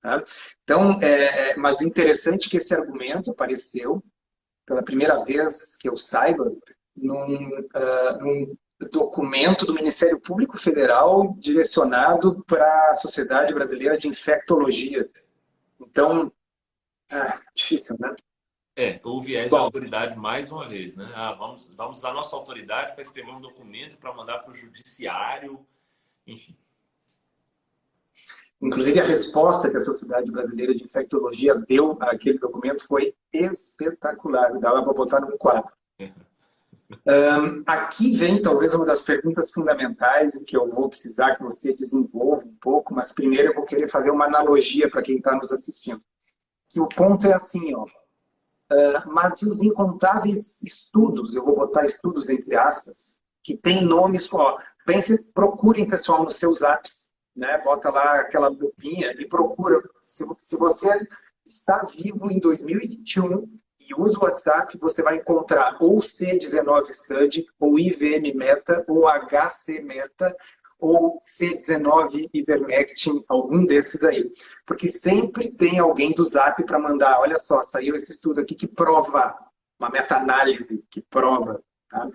Tá? Então, é, é, mas interessante que esse argumento apareceu pela primeira vez que eu saiba num, uh, num documento do Ministério Público Federal direcionado para a Sociedade Brasileira de Infectologia. Então, ah, difícil, né? É, o viés Bom, da autoridade mais uma vez, né? Ah, vamos, vamos usar nossa autoridade para escrever um documento para mandar para o judiciário, enfim. Inclusive, a resposta que a Sociedade Brasileira de Infectologia deu àquele documento foi espetacular. Dava para botar num quadro. Um, aqui vem talvez uma das perguntas fundamentais que eu vou precisar que você desenvolva um pouco, mas primeiro eu vou querer fazer uma analogia para quem está nos assistindo. Que o ponto é assim, ó. Uh, mas e os incontáveis estudos, eu vou botar estudos entre aspas, que tem nomes, ó, pense, procurem pessoal nos seus apps, né? Bota lá aquela lupinha e procura. Se, se você está vivo em 2021 e usa o WhatsApp, você vai encontrar ou C19 Study, ou IVM Meta, ou HC Meta, ou C19 Ivermectin, algum desses aí. Porque sempre tem alguém do Zap para mandar, olha só, saiu esse estudo aqui que prova, uma meta-análise que prova. Tá?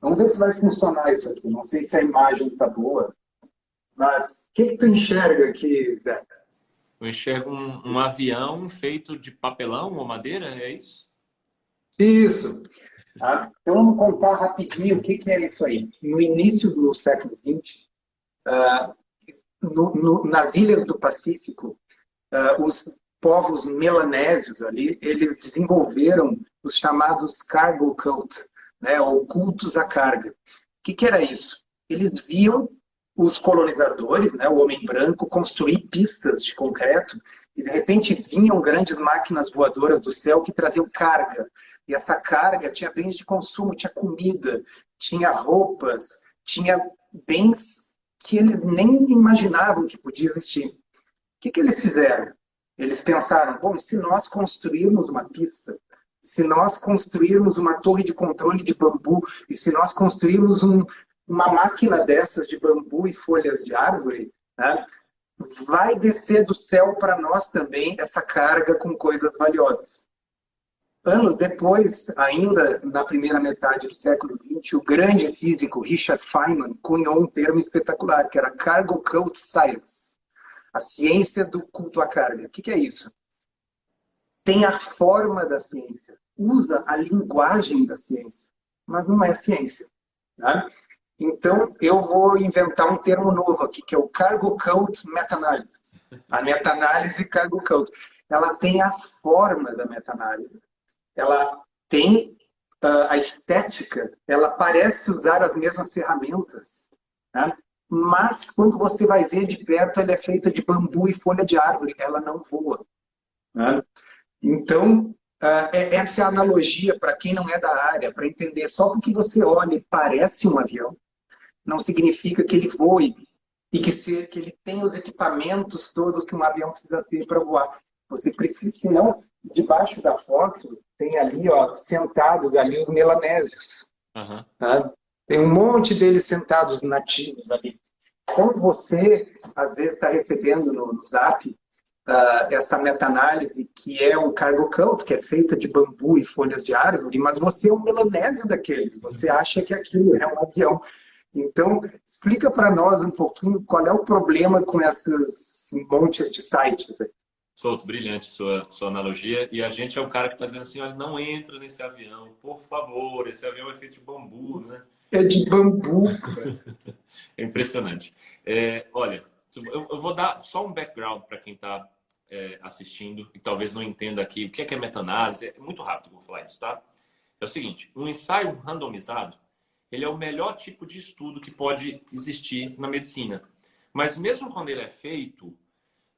Vamos ver se vai funcionar isso aqui. Não sei se a imagem está boa, mas o que, que tu enxerga aqui, Zé? Eu enxergo um, um, avião feito de papelão ou madeira, é isso? Isso. Tá? Então vamos contar rapidinho o que, que é isso aí. No início do século XX, uh, no, no, nas ilhas do Pacífico, uh, os povos melanésios ali, eles desenvolveram os chamados cargo cult, né, ou cultos à carga. O que, que era isso? Eles viam os colonizadores, né, o homem branco, construir pistas de concreto e de repente vinham grandes máquinas voadoras do céu que traziam carga. E essa carga tinha bens de consumo, tinha comida, tinha roupas, tinha bens que eles nem imaginavam que podia existir. O que, que eles fizeram? Eles pensaram: bom, se nós construirmos uma pista, se nós construirmos uma torre de controle de bambu, e se nós construirmos um, uma máquina dessas de bambu e folhas de árvore, né, vai descer do céu para nós também essa carga com coisas valiosas. Anos depois, ainda na primeira metade do século XX, o grande físico Richard Feynman cunhou um termo espetacular, que era Cargo Cult Science, a ciência do culto à carga. O que, é isso? Tem a forma da ciência, usa a linguagem da ciência, mas não é ciência. Né? Então, eu vou inventar um termo novo aqui, que é o Cargo Code Meta-Análise. A meta-análise Cargo Code. Ela tem a forma da meta-análise. Ela tem uh, a estética, ela parece usar as mesmas ferramentas, né? mas quando você vai ver de perto, ela é feita de bambu e folha de árvore, ela não voa. Né? Então, uh, essa é a analogia para quem não é da área, para entender só porque você olha e parece um avião, não significa que ele voe e que, se, que ele tem os equipamentos todos que um avião precisa ter para voar. Você precisa, senão, debaixo da foto, tem ali, ó, sentados ali os melanésios. Uhum. Tá? Tem um monte deles sentados nativos ali. Como você, às vezes, está recebendo no, no Zap uh, essa meta-análise, que é um cargo cult, que é feita de bambu e folhas de árvore, mas você é um melanésio daqueles. Você acha que aquilo é um avião. Então, explica para nós um pouquinho qual é o problema com esses montes de sites. Solto, brilhante sua, sua analogia. E a gente é o cara que está dizendo assim: olha, não entra nesse avião, por favor, esse avião é feito de bambu, né? É de bambu. (laughs) é impressionante. É, olha, eu, eu, vou dar só um background para quem está é, assistindo e talvez não entenda aqui o que é, que é meta-análise. É muito rápido, vou falar isso, tá? É o seguinte: um ensaio randomizado ele é o melhor tipo de estudo que pode existir na medicina. Mas mesmo quando ele é feito,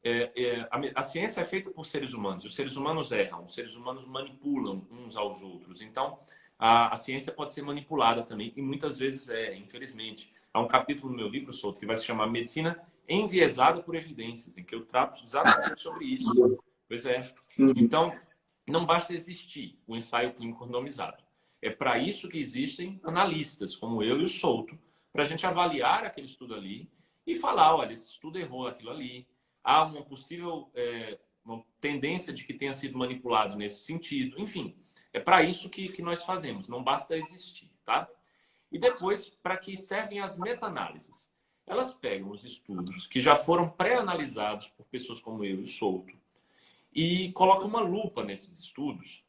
é, é, a, a, ciência é feita por seres humanos. Os seres humanos erram, os seres humanos manipulam uns aos outros. Então, a, a ciência pode ser manipulada também, e muitas vezes é, infelizmente. Há um capítulo no meu livro, Solto, que vai se chamar Medicina Enviesada por Evidências, em que eu trato exatamente sobre isso. Pois é. Uhum. Então, não basta existir o ensaio clínico randomizado. É para isso que existem analistas, como eu e o Souto, para a gente avaliar aquele estudo ali e falar, olha, esse estudo errou aquilo ali. Há uma possível é, uma tendência de que tenha sido manipulado nesse sentido. Enfim, é para isso que, que nós fazemos. Não basta existir, tá? E depois, para que servem as meta-análises? Elas pegam os estudos que já foram pré-analisados por pessoas como eu e o Souto e colocam uma lupa nesses estudos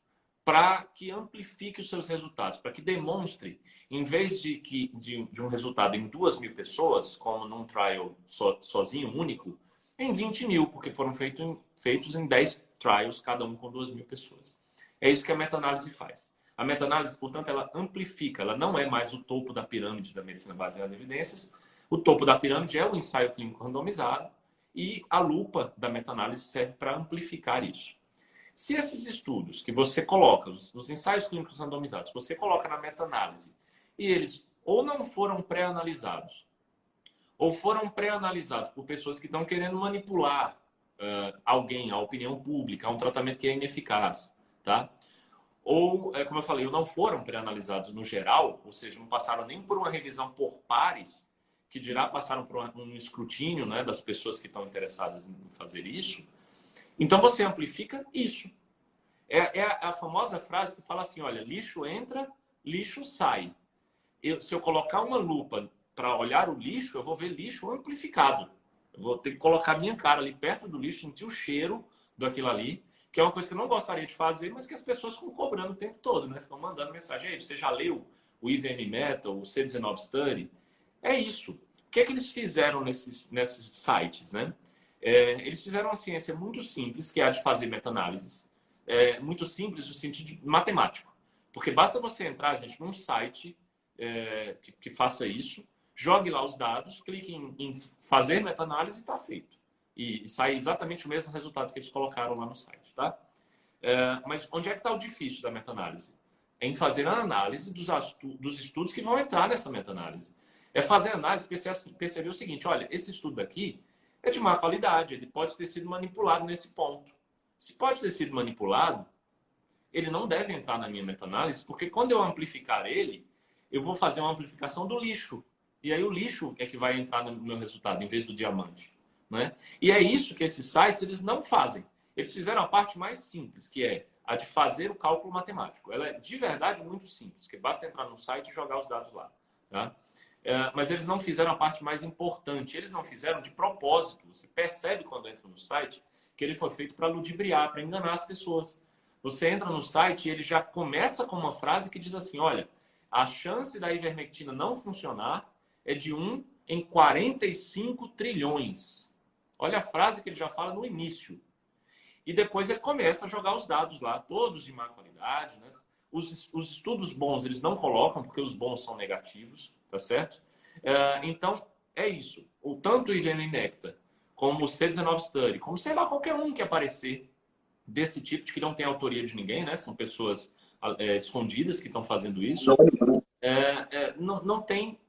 para que amplifique os seus resultados, para que demonstre, em vez de, que, de, de, um resultado em duas mil pessoas, como num trial so, sozinho, único, em 20 mil, porque foram feito em, feitos em 10 trials, cada um com duas mil pessoas. É isso que a meta-análise faz. A meta-análise, portanto, ela amplifica, ela não é mais o topo da pirâmide da medicina baseada em evidências. O topo da pirâmide é o ensaio clínico randomizado e a lupa da meta-análise serve para amplificar isso. Se esses estudos que você coloca, os, os ensaios clínicos randomizados, você coloca na meta-análise e eles ou não foram pré-analisados, ou foram pré-analisados por pessoas que estão querendo manipular uh, alguém, a opinião pública, um tratamento que é ineficaz, tá? Ou, é, como eu falei, não foram pré-analisados no geral, ou seja, não passaram nem por uma revisão por pares, que dirá passaram por um escrutínio né, das pessoas que estão interessadas em fazer isso, então você amplifica isso. É, é a, a, famosa frase que fala assim: olha, lixo entra, lixo sai. Eu, se eu colocar uma lupa para olhar o lixo, eu vou ver lixo amplificado. Eu vou ter que colocar minha cara ali perto do lixo, sentir o cheiro daquilo ali, que é uma coisa que eu não gostaria de fazer, mas que as pessoas ficam cobrando o tempo todo, né? Ficam mandando mensagem: aí, você já leu o IVM Metal, o C19 Study? É isso. O que é que eles fizeram nesses, nesses sites, né? É, eles fizeram uma ciência muito simples, que é a de fazer meta-análises. É, muito simples no sentido matemático. Porque basta você entrar, gente, num site é, que, que, faça isso, jogue lá os dados, clique em, em fazer meta-análise e está feito. E, e, sai exatamente o mesmo resultado que eles colocaram lá no site, tá? É, mas onde é que está o difícil da meta-análise? É em fazer a análise dos, dos estudos que vão entrar nessa meta-análise. É fazer análise, perceber, perceber o seguinte, olha, esse estudo aqui, é de má qualidade. Ele pode ter sido manipulado nesse ponto. Se pode ter sido manipulado, ele não deve entrar na minha meta-análise, porque quando eu amplificar ele, eu vou fazer uma amplificação do lixo. E aí o lixo é que vai entrar no meu resultado, em vez do diamante. Né? E é isso que esses sites eles não fazem. Eles fizeram a parte mais simples, que é a de fazer o cálculo matemático. Ela é de verdade muito simples, que basta entrar no site e jogar os dados lá. Tá? É, mas eles não fizeram a parte mais importante. Eles não fizeram de propósito. Você percebe quando entra no site que ele foi feito para ludibriar, para enganar as pessoas. Você entra no site e ele já começa com uma frase que diz assim: olha, a chance da ivermectina não funcionar é de 1 em 45 trilhões. Olha a frase que ele já fala no início. E depois ele começa a jogar os dados lá, todos de má qualidade. Né? Os, os estudos bons eles não colocam, porque os bons são negativos, tá certo? É, então, é isso. O tanto o IGN Necta, como o C19 Study, como sei lá, qualquer um que aparecer desse tipo, de que não tem autoria de ninguém, né? São pessoas é, escondidas que estão fazendo isso. É, é, não, não tem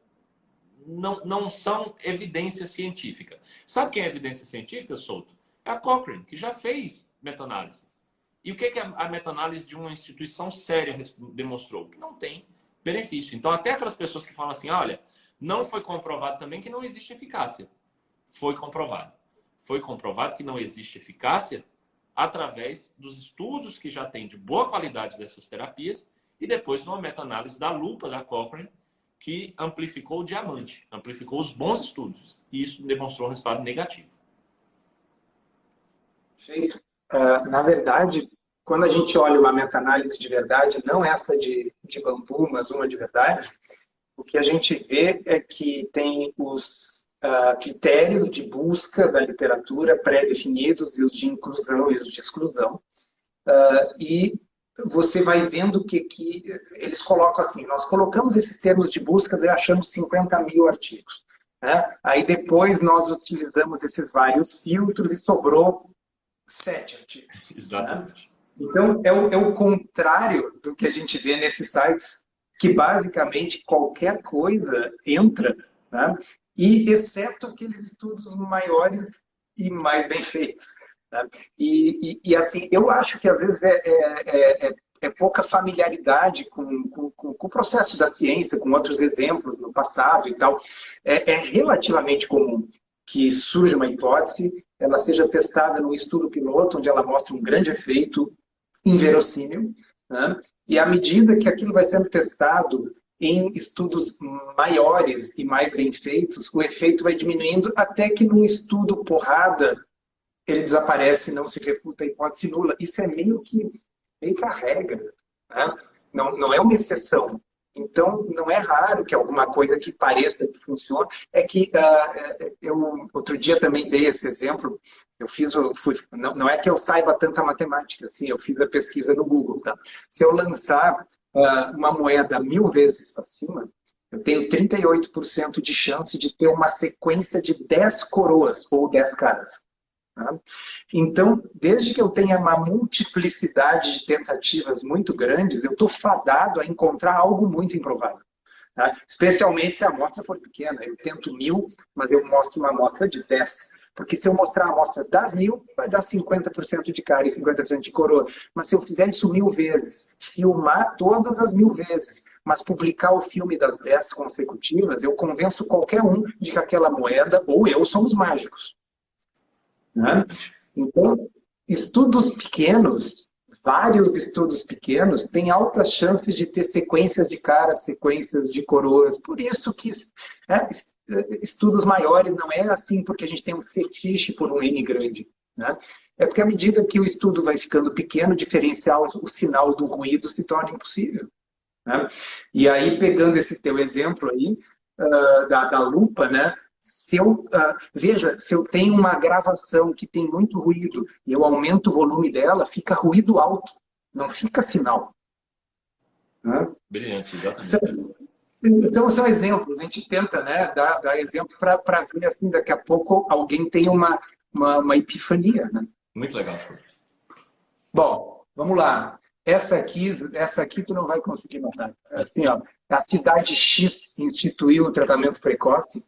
não, não são evidência científica. Sabe quem é evidência científica, Souto? É a Cochrane, que já fez meta-análise. E o que, que a meta-análise de uma instituição séria demonstrou? Que não tem benefício. Então, até aquelas pessoas que falam assim, olha, não foi comprovado também que não existe eficácia. Foi comprovado. Foi comprovado que não existe eficácia através dos estudos que já tem de boa qualidade dessas terapias e depois numa meta-análise da lupa da Cochrane que amplificou o diamante, amplificou os bons estudos. E isso demonstrou um resultado negativo. Uh, na verdade, quando a gente olha uma meta-análise de verdade, não essa de, de bambu, mas uma de verdade, o que a gente vê é que tem os uh, critérios de busca da literatura pré-definidos e os de inclusão e os de exclusão. Uh, e você vai vendo que, que eles colocam assim, nós colocamos esses termos de busca e achamos 50 mil artigos. Né? Aí depois nós utilizamos esses vários filtros e sobrou sete artigos. Né? Exatamente. Né? Então, é o, é o contrário do que a gente vê nesses sites, que basicamente qualquer coisa entra, né? e exceto aqueles estudos maiores e mais bem feitos. Né? E, e, e, assim, eu acho que às vezes é, é, é, é pouca familiaridade com, com, com, o processo da ciência, com outros exemplos no passado e tal. É, é relativamente comum que surja uma hipótese, ela seja testada num estudo piloto, onde ela mostra um grande efeito inverossímil, né? e à medida que aquilo vai sendo testado em estudos maiores e mais bem feitos, o efeito vai diminuindo até que num estudo porrada ele desaparece, não se refuta a hipótese nula. Isso é meio que, meio que a regra. Né? Não, não é uma exceção. Então, não é raro que alguma coisa que pareça que funciona. É que uh, eu outro dia também dei esse exemplo. Eu fiz, fui, não, não, é que eu saiba tanta matemática, assim, eu fiz a pesquisa no Google. Tá? Se eu lançar uh, uma moeda mil vezes para cima, eu tenho 38% de chance de ter uma sequência de 10 coroas ou 10 caras. Tá? Então, desde que eu tenha uma multiplicidade de tentativas muito grandes, eu estou fadado a encontrar algo muito improvável. Tá? Especialmente se a amostra for pequena. Eu tento mil, mas eu mostro uma amostra de 10. Porque se eu mostrar a amostra das mil, vai dar 50% de cara e 50% de coroa. Mas se eu fizer isso mil vezes, filmar todas as mil vezes, mas publicar o filme das 10 consecutivas, eu convenço qualquer um de que aquela moeda ou eu somos mágicos. Né? Então, estudos pequenos, vários estudos pequenos, têm altas chances de ter sequências de caras, sequências de coroas. Por isso que né, estudos maiores não é assim porque a gente tem um fetiche por um N grande. Né? É porque à medida que o estudo vai ficando pequeno, diferenciar o sinal do ruído se torna impossível. Né? E aí, pegando esse teu exemplo aí, uh, da, da lupa, né? Se eu, uh, veja, se eu tenho uma gravação que tem muito ruído e eu aumento o volume dela, fica ruído alto, não fica sinal. Né? Brilhante, exatamente. São, então, são exemplos, a gente tenta né, dar, dar exemplo para ver assim, daqui a pouco alguém tem uma, uma, uma epifania. Né? Muito legal. Bom, vamos lá. Essa aqui, essa aqui tu não vai conseguir notar. Assim, ó, a cidade X instituiu o tratamento precoce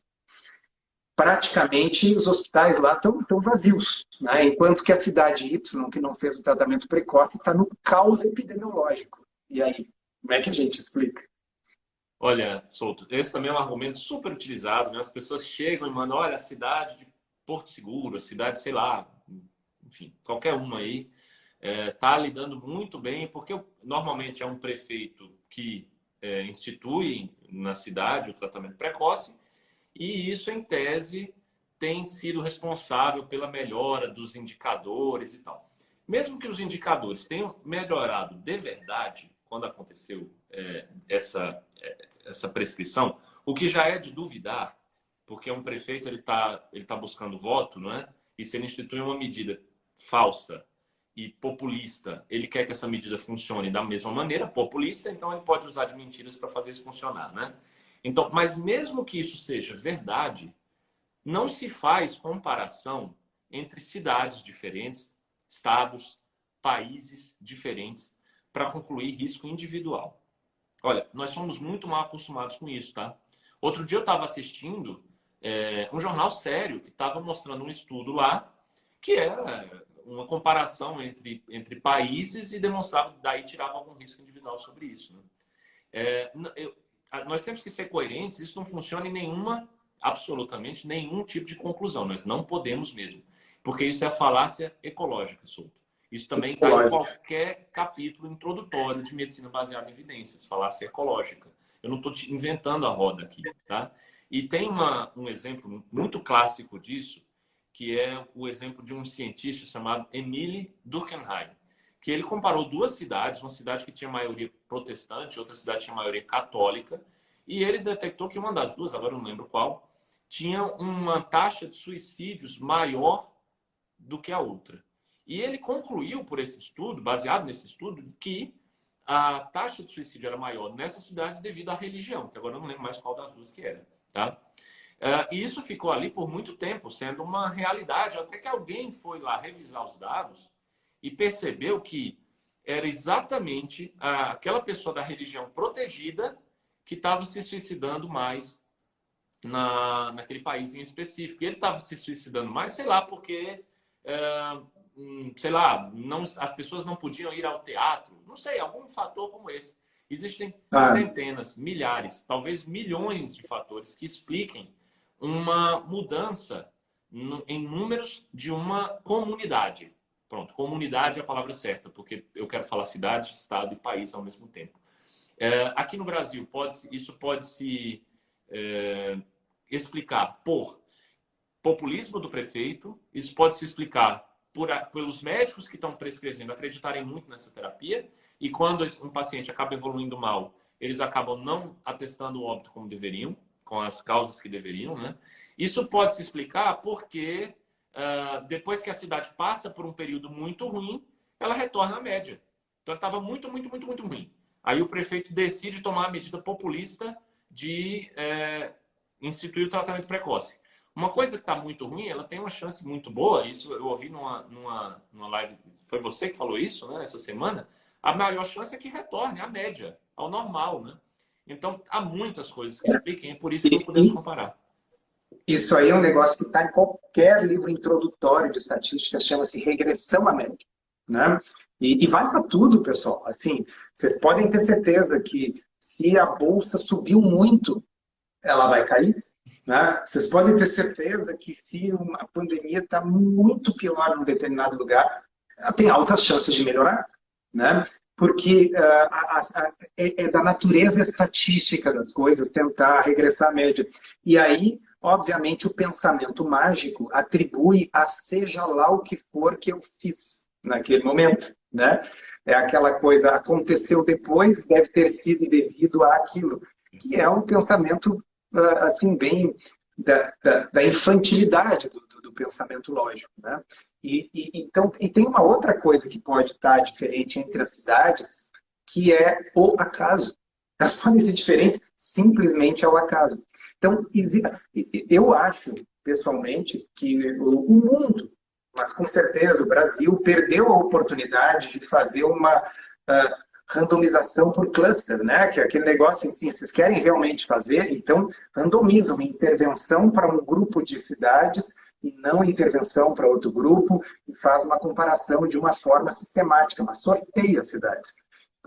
praticamente os hospitais lá estão vazios, né? enquanto que a cidade Y, que não fez o tratamento precoce, está no caos epidemiológico. E aí, como é que a gente explica? Olha, Souto, esse também é um argumento super utilizado. Né? As pessoas chegam e mandam, olha, a cidade de Porto Seguro, a cidade, sei lá, enfim, qualquer uma aí, está é, lidando muito bem, porque normalmente é um prefeito que é, institui na cidade o tratamento precoce, e isso, em tese, tem sido responsável pela melhora dos indicadores e tal. Mesmo que os indicadores tenham melhorado de verdade quando aconteceu é, essa, é, essa prescrição, O que já é de duvidar, porque um prefeito ele está ele tá buscando voto, não é? E se ele institui uma medida falsa e populista, ele quer que essa medida funcione da mesma maneira, populista, então ele pode usar de mentiras para fazer isso funcionar, né? Então, mas mesmo que isso seja verdade, não se faz comparação entre cidades diferentes, estados, países diferentes para concluir risco individual. Olha, nós somos muito mal acostumados com isso, tá? Outro dia eu estava assistindo é, um jornal sério que estava mostrando um estudo lá que era uma comparação entre, entre países e demonstrava, daí tirava algum risco individual sobre isso. Né? É, eu, nós temos que ser coerentes, isso não funciona em nenhuma, absolutamente nenhum tipo de conclusão, nós não podemos mesmo, porque isso é a falácia ecológica, Souto. Isso também está em qualquer capítulo introdutório de medicina baseada em evidências, falácia ecológica. Eu não estou inventando a roda aqui, tá? E tem uma, um exemplo muito clássico disso, que é o exemplo de um cientista chamado Emile Durkheim, que ele comparou duas cidades, uma cidade que tinha maioria protestante, outra cidade tinha maioria católica, e ele detectou que uma das duas, agora não lembro qual, tinha uma taxa de suicídios maior do que a outra. E ele concluiu por esse estudo, baseado nesse estudo, que a taxa de suicídio era maior nessa cidade devido à religião, que agora eu não lembro mais qual das duas que era. Tá? Uh, e isso ficou ali por muito tempo, sendo uma realidade, até que alguém foi lá revisar os dados e percebeu que era exatamente aquela pessoa da religião protegida que estava se suicidando mais na, naquele país em específico. E ele estava se suicidando mais, sei lá, porque, uh, sei lá, não, as pessoas não podiam ir ao teatro, não sei, algum fator como esse. Existem ah. centenas, milhares, talvez milhões de fatores que expliquem uma mudança em números de uma comunidade. Pronto, comunidade é a palavra certa, porque eu quero falar cidade, estado e país ao mesmo tempo. É, aqui no Brasil, pode, isso pode se é, explicar por populismo do prefeito, isso pode se explicar por, pelos médicos que estão prescrevendo acreditarem muito nessa terapia, e quando um paciente acaba evoluindo mal, eles acabam não atestando o óbito como deveriam, com as causas que deveriam, né? Isso pode se explicar porque uh, depois que a cidade passa por um período muito ruim, ela retorna à média. Então estava muito, muito, muito, muito ruim. Aí o prefeito decide tomar a medida populista de é, instituir o tratamento precoce. Uma coisa que está muito ruim, ela tem uma chance muito boa. Isso eu ouvi numa, numa, numa live, foi você que falou isso, né? Essa semana. A maior chance é que retorne à média, ao normal, né? Então, há muitas coisas que expliquem, é por isso que não podemos comparar. Isso aí é um negócio que está em qualquer livro introdutório de estatística, chama-se regressão à média. Né? E, e vai para tudo, pessoal. Assim, vocês podem ter certeza que se a bolsa subiu muito, ela vai cair. Né? Vocês podem ter certeza que se a pandemia está muito pior num determinado lugar, ela tem altas chances de melhorar. Né? porque uh, a, a, é, é, da natureza estatística das coisas tentar regressar à média. E aí, obviamente, o pensamento mágico atribui a seja lá o que for que eu fiz naquele momento, né? É aquela coisa, aconteceu depois, deve ter sido devido àquilo, que é um pensamento, uh, assim, bem da, da, da infantilidade do, do, do pensamento lógico, né? E, e, então, e tem uma outra coisa que pode estar diferente entre as cidades, que é o acaso. Elas podem ser diferentes simplesmente ao acaso. Então, eu acho, pessoalmente, que o mundo, mas com certeza o Brasil, perdeu a oportunidade de fazer uma uh, randomização por cluster, né? Que é aquele negócio assim, vocês querem realmente fazer, então randomiza uma intervenção para um grupo de cidades e não intervenção para outro grupo e faz uma comparação de uma forma sistemática, mas sorteia as cidades.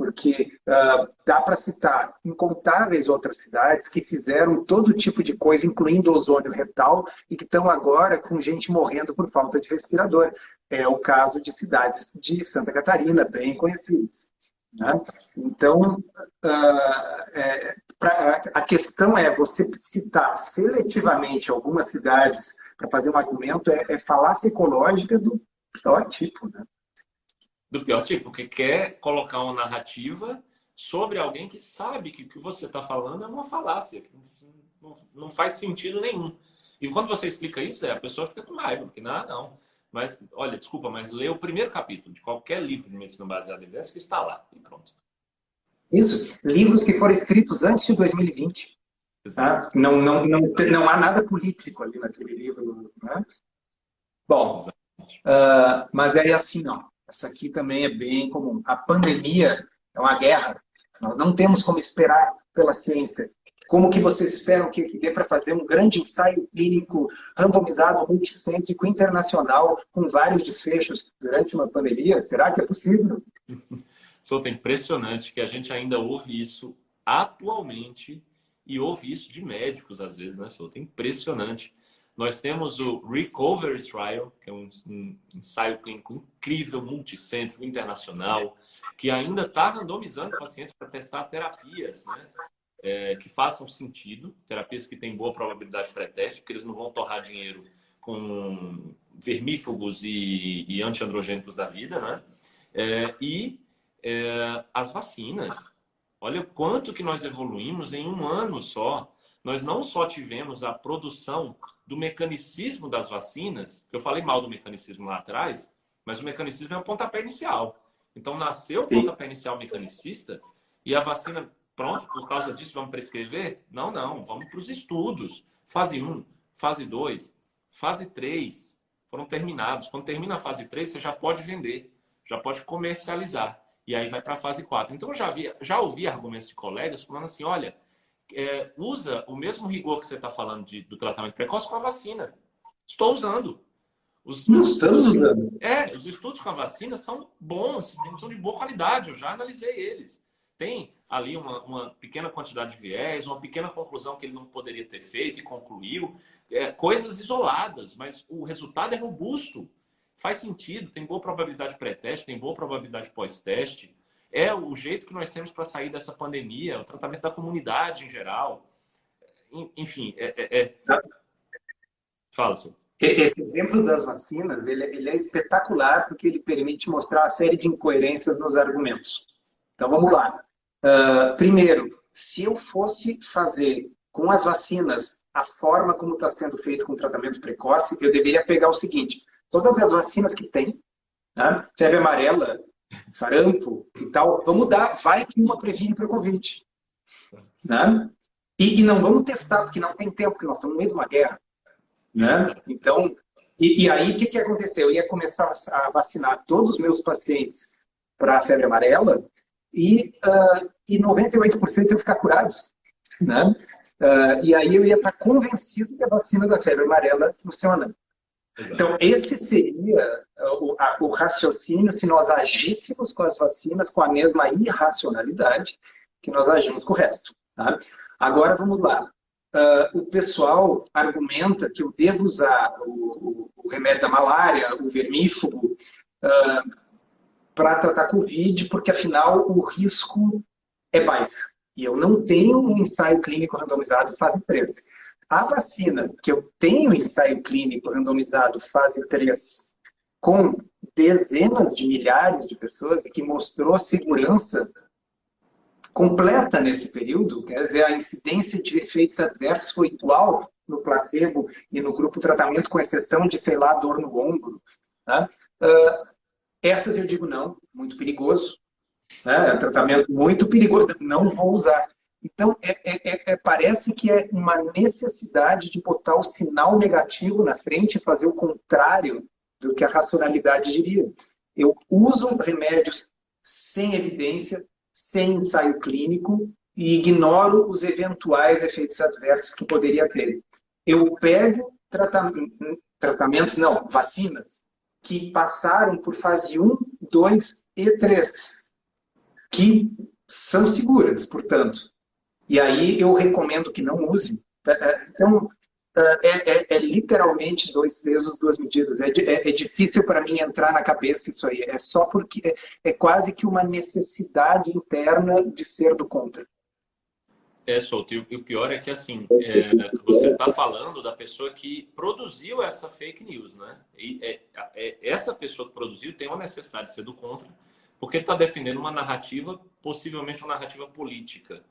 Porque uh, dá para citar incontáveis outras cidades que fizeram todo tipo de coisa, incluindo ozônio retal, e que estão agora com gente morrendo por falta de respirador. É o caso de cidades de Santa Catarina, bem conhecidas. Né? Então, uh, é, pra, a questão é você citar seletivamente algumas cidades para fazer um argumento é, é falácia ecológica do pior tipo, né? Do pior tipo, porque quer colocar uma narrativa sobre alguém que sabe que o que você está falando é uma falácia, que não, não faz sentido nenhum. E quando você explica isso, a pessoa fica com raiva, porque não, não. Mas, olha, desculpa, mas lê o primeiro capítulo de qualquer livro de medicina baseada em evidência que está lá, e pronto. Isso, livros que foram escritos antes de 2020. Tá? Não, não, não, não há nada político ali naquele livro. Né? Bom, uh, mas é assim, ó. Essa aqui também é bem comum. A pandemia é uma guerra. Nós não temos como esperar pela ciência. Como que vocês esperam que, dê para fazer um grande ensaio clínico randomizado, multicêntrico, internacional, com vários desfechos durante uma pandemia? Será que é possível? (laughs) Souto, é impressionante que a gente ainda ouve isso atualmente e ouve isso de médicos às vezes, né, Souto? É impressionante. Nós temos o Recovery Trial, que é um, um ensaio clínico incrível, multicêntrico, internacional, que ainda está randomizando pacientes para testar terapias né, é, que façam sentido, terapias que têm boa probabilidade de pré-teste, porque eles não vão torrar dinheiro com vermífugos e, e antiandrogênicos da vida, né? É, e é, as vacinas. Olha quanto que nós evoluímos em um ano só. Nós não só tivemos a produção do mecanicismo das vacinas, eu falei mal do mecanicismo lá atrás, mas o mecanicismo é o pontapé inicial. Então nasceu o pontapé inicial mecanicista e a vacina, pronto, por causa disso vamos prescrever? Não, não, vamos para os estudos. Fase 1, fase 2, fase 3 foram terminados. Quando termina a fase 3, você já pode vender, já pode comercializar e aí vai para a fase 4. Então, eu já, vi, já ouvi argumentos de colegas falando assim: olha, é, usa o mesmo rigor que você está falando de, do tratamento precoce com a vacina. Estou usando. Os, Estamos usando. É, os estudos com a vacina são bons, são de boa qualidade, eu já analisei eles. Tem ali uma, uma pequena quantidade de viés, uma pequena conclusão que ele não poderia ter feito e concluiu. É, coisas isoladas, mas o resultado é robusto faz sentido, tem boa probabilidade pré-teste, tem boa probabilidade pós-teste. É o jeito que nós temos para sair dessa pandemia, o tratamento da comunidade em geral. Enfim, é. é, é... Fala, senhor. Esse exemplo das vacinas, ele, ele, é espetacular porque ele permite mostrar a série de incoerências nos argumentos. Então, vamos lá. Uh, primeiro, se eu fosse fazer com as vacinas a forma como está sendo feito com o tratamento precoce, eu deveria pegar o seguinte: todas as vacinas que tem, né? febre amarela, sarampo e tal, vamos dar, vai que uma previne para o Covid. Né? E, e, não vamos testar, porque não tem tempo, porque nós estamos no meio de uma guerra. Né? Então, e, e aí o que, que aconteceu? Eu ia começar a vacinar todos os meus pacientes para a febre amarela e, uh, e 98% iam ficar curados. Né? Uh, e aí eu ia estar convencido que a vacina da febre amarela funciona. Então, esse seria o, a, o, raciocínio se nós agíssemos com as vacinas com a mesma irracionalidade que nós agimos com o resto. Tá? Agora, vamos lá. Uh, o pessoal argumenta que eu devo usar o, o, remédio da malária, o vermífugo, uh, para tratar Covid, porque afinal o risco é baixo. E eu não tenho um ensaio clínico randomizado fase 3. A vacina, que eu tenho ensaio clínico randomizado fase 3, com dezenas de milhares de pessoas e que mostrou segurança completa nesse período, quer dizer, a incidência de efeitos adversos foi igual no placebo e no grupo tratamento, com exceção de, sei lá, dor no ombro. Tá? Uh, essas eu digo não, muito perigoso. Né? É um tratamento muito perigoso, não vou usar. Então, é, é, é, é, parece que é uma necessidade de botar o sinal negativo na frente e fazer o contrário do que a racionalidade diria. Eu uso remédios sem evidência, sem ensaio clínico e ignoro os eventuais efeitos adversos que poderia ter. Eu pego tratamentos, não, vacinas, que passaram por fase 1, 2 e 3, que são seguras, portanto, e aí eu recomendo que não use. É, é, então, é, é, é literalmente dois pesos, duas medidas. É, é, é difícil para mim entrar na cabeça isso aí. É só porque é, quase que uma necessidade interna de ser do contra. É, Souto, e o pior é que, assim, é, você está falando da pessoa que produziu essa fake news, né? E é, é, essa pessoa que produziu tem uma necessidade de ser do contra, porque ele está defendendo uma narrativa possivelmente uma narrativa política.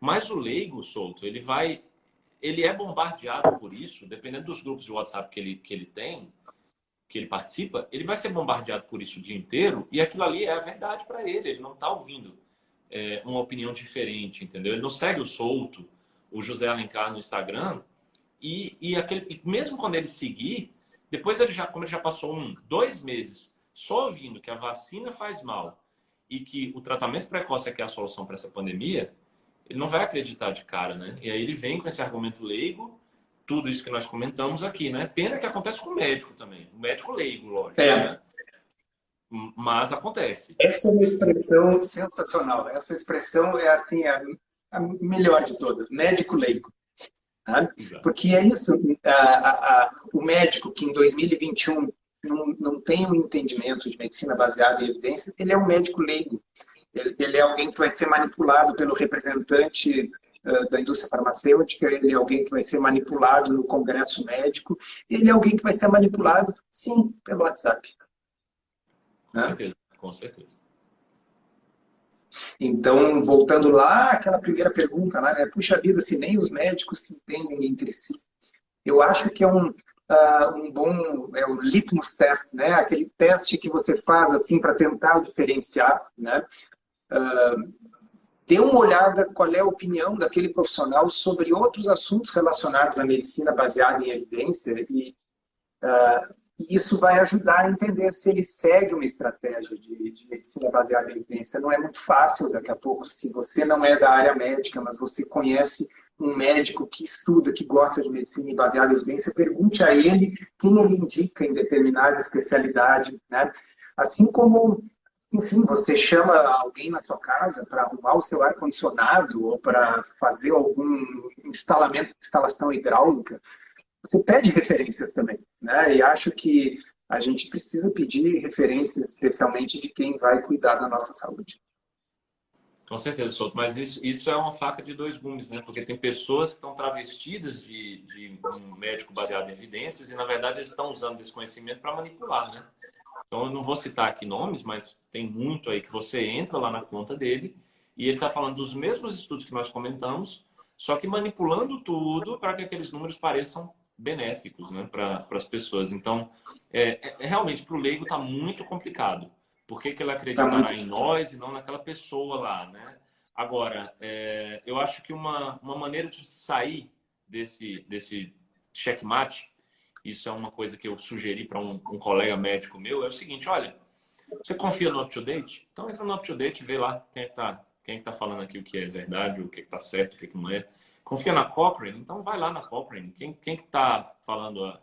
Mas o leigo solto, ele vai, ele é bombardeado por isso, dependendo dos grupos de WhatsApp que ele, que ele tem, que ele participa, ele vai ser bombardeado por isso o dia inteiro e aquilo ali é a verdade para ele. Ele não está ouvindo é, uma opinião diferente, entendeu? Ele não segue o solto, o José Alencar no Instagram e, e aquele, mesmo quando ele seguir, depois ele já, como ele já passou um, dois meses só ouvindo que a vacina faz mal e que o tratamento precoce é que é a solução para essa pandemia, ele não vai acreditar de cara, né? E aí ele vem com esse argumento leigo, tudo isso que nós comentamos aqui, né? Pena que acontece com o médico também, o médico leigo, lógico. É. Né? Mas acontece. Essa é uma expressão sensacional. Essa expressão é assim a, a melhor de todas, médico leigo. Né? Porque é isso, a, a, o médico que em 2021 não, não tem um entendimento de medicina baseada em evidência, ele é um médico leigo. Ele, ele é alguém que vai ser manipulado pelo representante uh, da indústria farmacêutica, ele é alguém que vai ser manipulado no congresso médico, ele é alguém que vai ser manipulado, sim, pelo WhatsApp. Com né? certeza, com certeza. Então, voltando lá, aquela primeira pergunta lá, né? Puxa vida, se nem os médicos se entendem entre si. Eu acho que é um, uh, um bom é o litmus test, né? Aquele teste que você faz assim para tentar diferenciar, né? Dê uma olhada qual é a opinião daquele profissional sobre outros assuntos relacionados à medicina baseada em evidência e uh, isso vai ajudar a entender se ele segue uma estratégia de, de, medicina baseada em evidência. Não é muito fácil daqui a pouco, se você não é da área médica, mas você conhece um médico que estuda, que gosta de medicina baseada em evidência, pergunte a ele quem ele indica em determinada especialidade, né? Assim como, enfim, você chama alguém na sua casa para arrumar o seu ar-condicionado ou para fazer algum instalamento, instalação hidráulica, você pede referências também, né? E acho que a gente precisa pedir referências, especialmente de quem vai cuidar da nossa saúde. Com certeza, Souto. Mas isso, isso é uma faca de dois gumes, né? Porque tem pessoas que estão travestidas de, de um médico baseado em evidências e, na verdade, eles estão usando esse conhecimento para manipular, né? Então, eu não vou citar aqui nomes, mas tem muito aí que você entra lá na conta dele e ele está falando dos mesmos estudos que nós comentamos, só que manipulando tudo para que aqueles números pareçam benéficos né, para as pessoas. Então, é, é, é realmente, para o leigo está muito complicado. Por que, que ele acreditará tá muito... em nós e não naquela pessoa lá, né? Agora, é, eu acho que uma, uma maneira de sair desse, desse checkmate, isso é uma coisa que eu sugeri para um, um, colega médico meu, é o seguinte, olha, você confia no UpToDate? Então entra no UpToDate e vê lá quem está quem está falando aqui o que é verdade, o que está certo, o que, que não é. Confia na Cochrane? Então vai lá na Cochrane. Quem está falando a,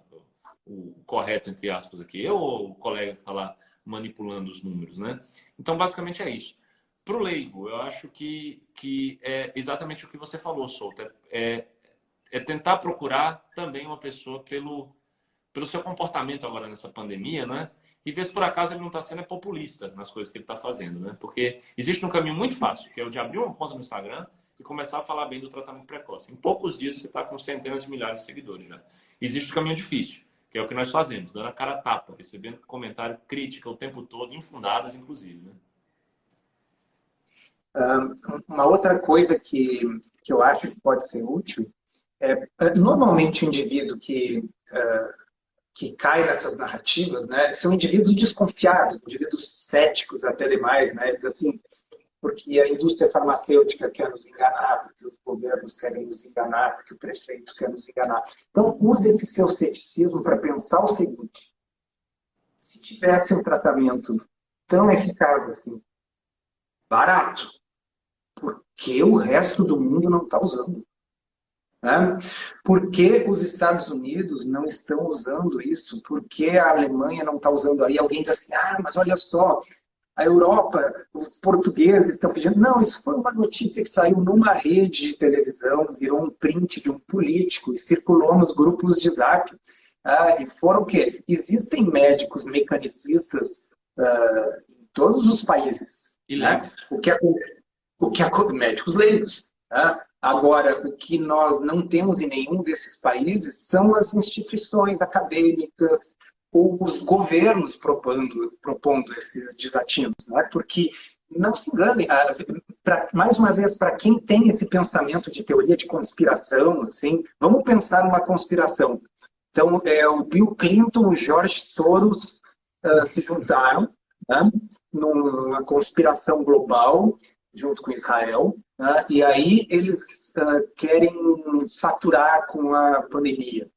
o, o correto, entre aspas, aqui? Eu ou o colega que está lá manipulando os números, né? Então, basicamente é isso. Para o leigo, eu acho que, que é exatamente o que você falou, Souto. É, é, é tentar procurar também uma pessoa pelo, pelo seu comportamento agora nessa pandemia, né? E ver se por acaso ele não está sendo populista nas coisas que ele está fazendo, né? Porque existe um caminho muito fácil, que é o de abrir uma conta no Instagram e começar a falar bem do tratamento precoce. Em poucos dias você está com centenas de milhares de seguidores já. Existe o caminho difícil, que é o que nós fazemos, dando a cara a tapa, recebendo comentário, crítica o tempo todo, infundadas, inclusive. Né? uma outra coisa que, que eu acho que pode ser útil é, é normalmente o indivíduo que, uh, que cai nessas narrativas né, são indivíduos desconfiados, indivíduos céticos até demais. Né? Eles assim, porque a indústria farmacêutica quer nos enganar, porque os governos querem nos enganar, porque o prefeito quer nos enganar. Então, use esse seu ceticismo para pensar o seguinte: se tivesse um tratamento tão eficaz assim, barato, por que o resto do mundo não está usando? Né? Por que os Estados Unidos não estão usando isso? Por que a Alemanha não está usando? Aí alguém diz assim: ah, mas olha só, a Europa, os portugueses estão pedindo. Não, isso foi uma notícia que saiu numa rede de televisão, virou um print de um político e circulou nos grupos de zap. Ah, e foram o quê? Existem médicos mecanicistas ah, em todos os países. E né? O que é, o que é médicos leigos. Tá? Agora, o que nós não temos em nenhum desses países são as instituições acadêmicas, ou os governos propondo, propondo esses desatinos, né? porque não se engane. Pra, mais uma vez, para quem tem esse pensamento de teoria de conspiração, assim, vamos pensar numa conspiração. Então, é, o Bill Clinton, o George Soros uh, se juntaram né, numa conspiração global junto com Israel, né, e aí eles uh, querem faturar com a pandemia.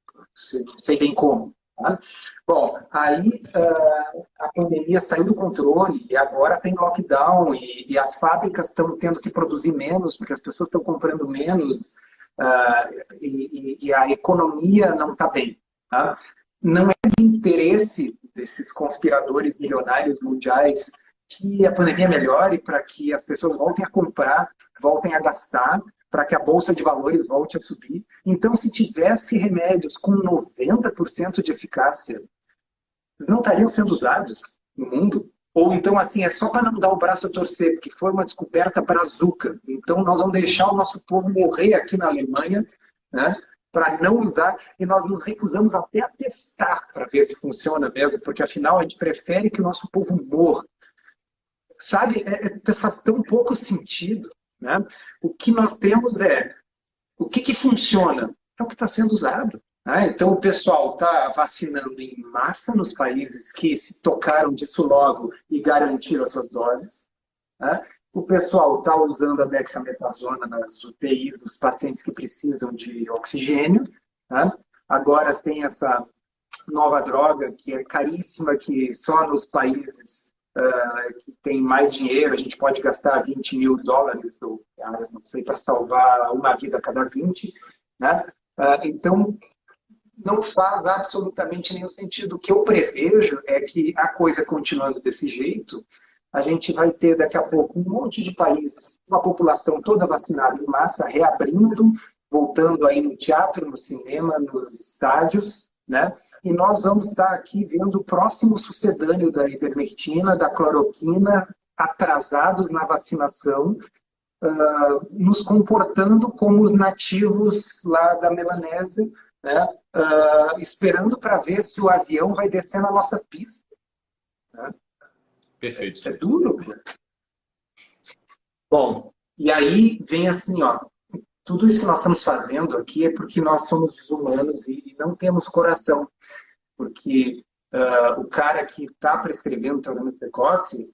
Não sei bem como. Tá? Bom, aí uh, a pandemia saiu do controle e agora tem lockdown e, e as fábricas estão tendo que produzir menos porque as pessoas estão comprando menos uh, e, e, a economia não está bem. Tá? Não é do interesse desses conspiradores milionários mundiais que a pandemia melhore para que as pessoas voltem a comprar, voltem a gastar, para que a bolsa de valores volte a subir. Então, se tivesse remédios com 90% de eficácia, eles não estariam sendo usados no mundo? Ou então, assim, é só para não dar o braço a torcer, porque foi uma descoberta brazuca. Então, nós vamos deixar o nosso povo morrer aqui na Alemanha, né? para não usar, e nós nos recusamos até a testar para ver se funciona mesmo, porque afinal a gente prefere que o nosso povo morra. Sabe, é, é, faz tão pouco sentido. Né? O que nós temos é o que, que funciona? É o que está sendo usado. Né? Então o pessoal está vacinando em massa nos países que se tocaram disso logo e garantiram as suas doses. Né? O pessoal está usando a dexametasona nas UTIs dos pacientes que precisam de oxigênio. Né? Agora tem essa nova droga que é caríssima, que só nos países uh, que tem mais dinheiro a gente pode gastar 20 mil dólares ou reais, não sei, para salvar uma vida a cada 20. Né? Uh, então, não faz absolutamente nenhum sentido. O que eu prevejo é que a coisa continuando desse jeito, a gente vai ter daqui a pouco um monte de países, uma população toda vacinada em massa, reabrindo, voltando aí no teatro, no cinema, nos estádios, né? E nós vamos estar aqui vendo o próximo sucedâneo da ivermectina, da cloroquina, atrasados na vacinação, uh, nos comportando como os nativos lá da Melanésia, né? Uh, esperando para ver se o avião vai descer na nossa pista. Né? Perfeito. É, é duro. Bom, e aí vem assim, ó, tudo isso que nós estamos fazendo aqui é porque nós somos humanos e não temos coração. Porque uh, o cara que está prescrevendo tratamento precoce,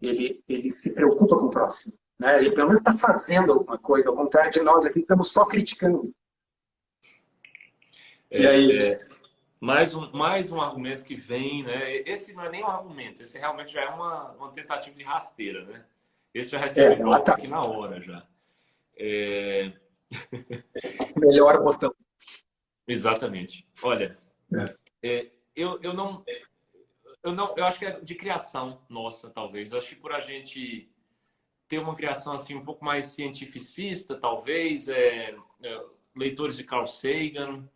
ele, ele se preocupa com o próximo. Né? Ele pelo menos está fazendo alguma coisa, ao contrário de nós aqui, estamos só criticando. É, e aí? É, mais um, mais um argumento que vem, né? Esse não é nem um argumento, esse realmente já é uma, uma tentativa de rasteira, né? Esse já recebe é, tá... aqui na hora já. É... (laughs) Melhor botão. Exatamente. Olha, é. é. eu, eu não. Eu não, eu acho que é de criação nossa, talvez. Eu acho que por a gente ter uma criação assim um pouco mais cientificista, talvez, é, é leitores de Carl Sagan,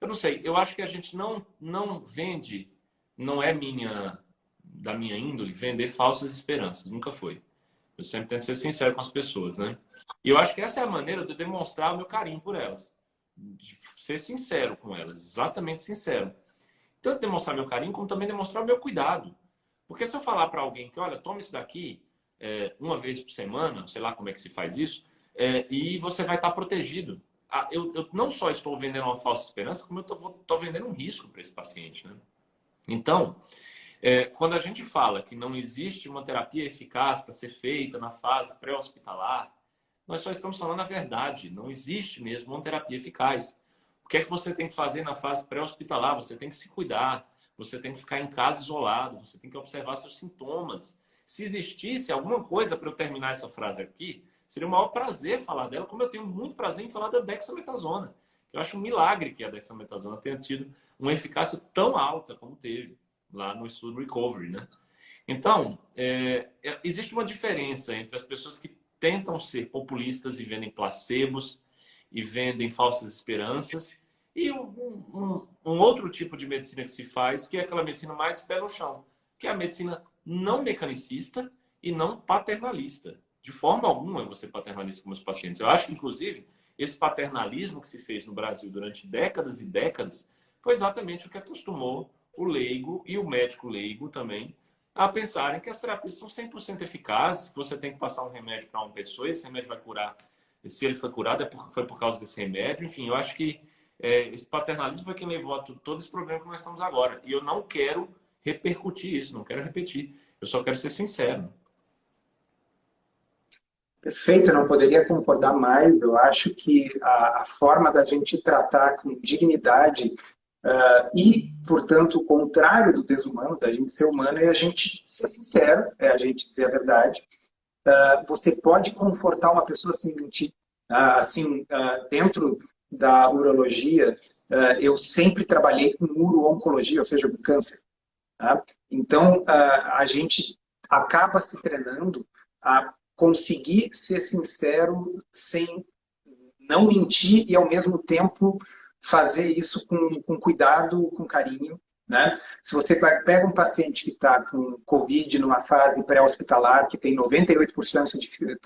eu não sei, eu acho que a gente não, não vende, não é minha da minha índole vender falsas esperanças, nunca foi. Eu sempre tento ser sincero com as pessoas, né? E eu acho que essa é a maneira de demonstrar o meu carinho por elas, de ser sincero com elas, exatamente sincero. Tanto demonstrar meu carinho como também demonstrar o meu cuidado. Porque se eu falar para alguém que, olha, toma isso daqui é, uma vez por semana, sei lá como é que se faz isso, é, e você vai estar protegido eu, eu, não só estou vendendo uma falsa esperança, como eu estou vendendo um risco para esse paciente. Né? Então, é, quando a gente fala que não existe uma terapia eficaz para ser feita na fase pré-hospitalar, nós só estamos falando a verdade. Não existe mesmo uma terapia eficaz. O que é que você tem que fazer na fase pré-hospitalar? Você tem que se cuidar, você tem que ficar em casa isolado, você tem que observar seus sintomas. Se existisse alguma coisa para eu terminar essa frase aqui, Seria o maior prazer falar dela, como eu tenho muito prazer em falar da dexametasona. Eu acho um milagre que a dexametasona tenha tido uma eficácia tão alta como teve lá no estudo Recovery, né? Então, é, é, existe uma diferença entre as pessoas que tentam ser populistas e vendem placebos e vendem falsas esperanças e um, um, um, outro tipo de medicina que se faz, que é aquela medicina mais pé no chão, que é a medicina não mecanicista e não paternalista. De forma alguma você paternalista com os pacientes. Eu acho que, inclusive, esse paternalismo que se fez no Brasil durante décadas e décadas foi exatamente o que acostumou o leigo e o médico leigo também a pensarem que as terapias são 100% eficazes, que você tem que passar um remédio para uma pessoa, esse remédio vai curar. E se ele foi curado, é por, foi por causa desse remédio. Enfim, eu acho que é, esse paternalismo foi quem levou a todo esse problema que nós estamos agora. E eu não quero repercutir isso, não quero repetir. Eu só quero ser sincero. Perfeito, não poderia concordar mais. Eu acho que a, a forma da gente tratar com dignidade uh, e, portanto, o contrário do desumano, da gente ser humano, é a gente ser sincero, é a gente dizer a verdade. Uh, você pode confortar uma pessoa sem mentir. Uh, assim, dentro da urologia, eu sempre trabalhei com uro-oncologia, ou seja, com câncer. Tá? Então, a gente acaba se treinando a conseguir ser sincero sem não mentir e, ao mesmo tempo, fazer isso com, com cuidado, com carinho. Né? Se você pega um paciente que está com Covid numa fase pré-hospitalar, que tem 98%, de,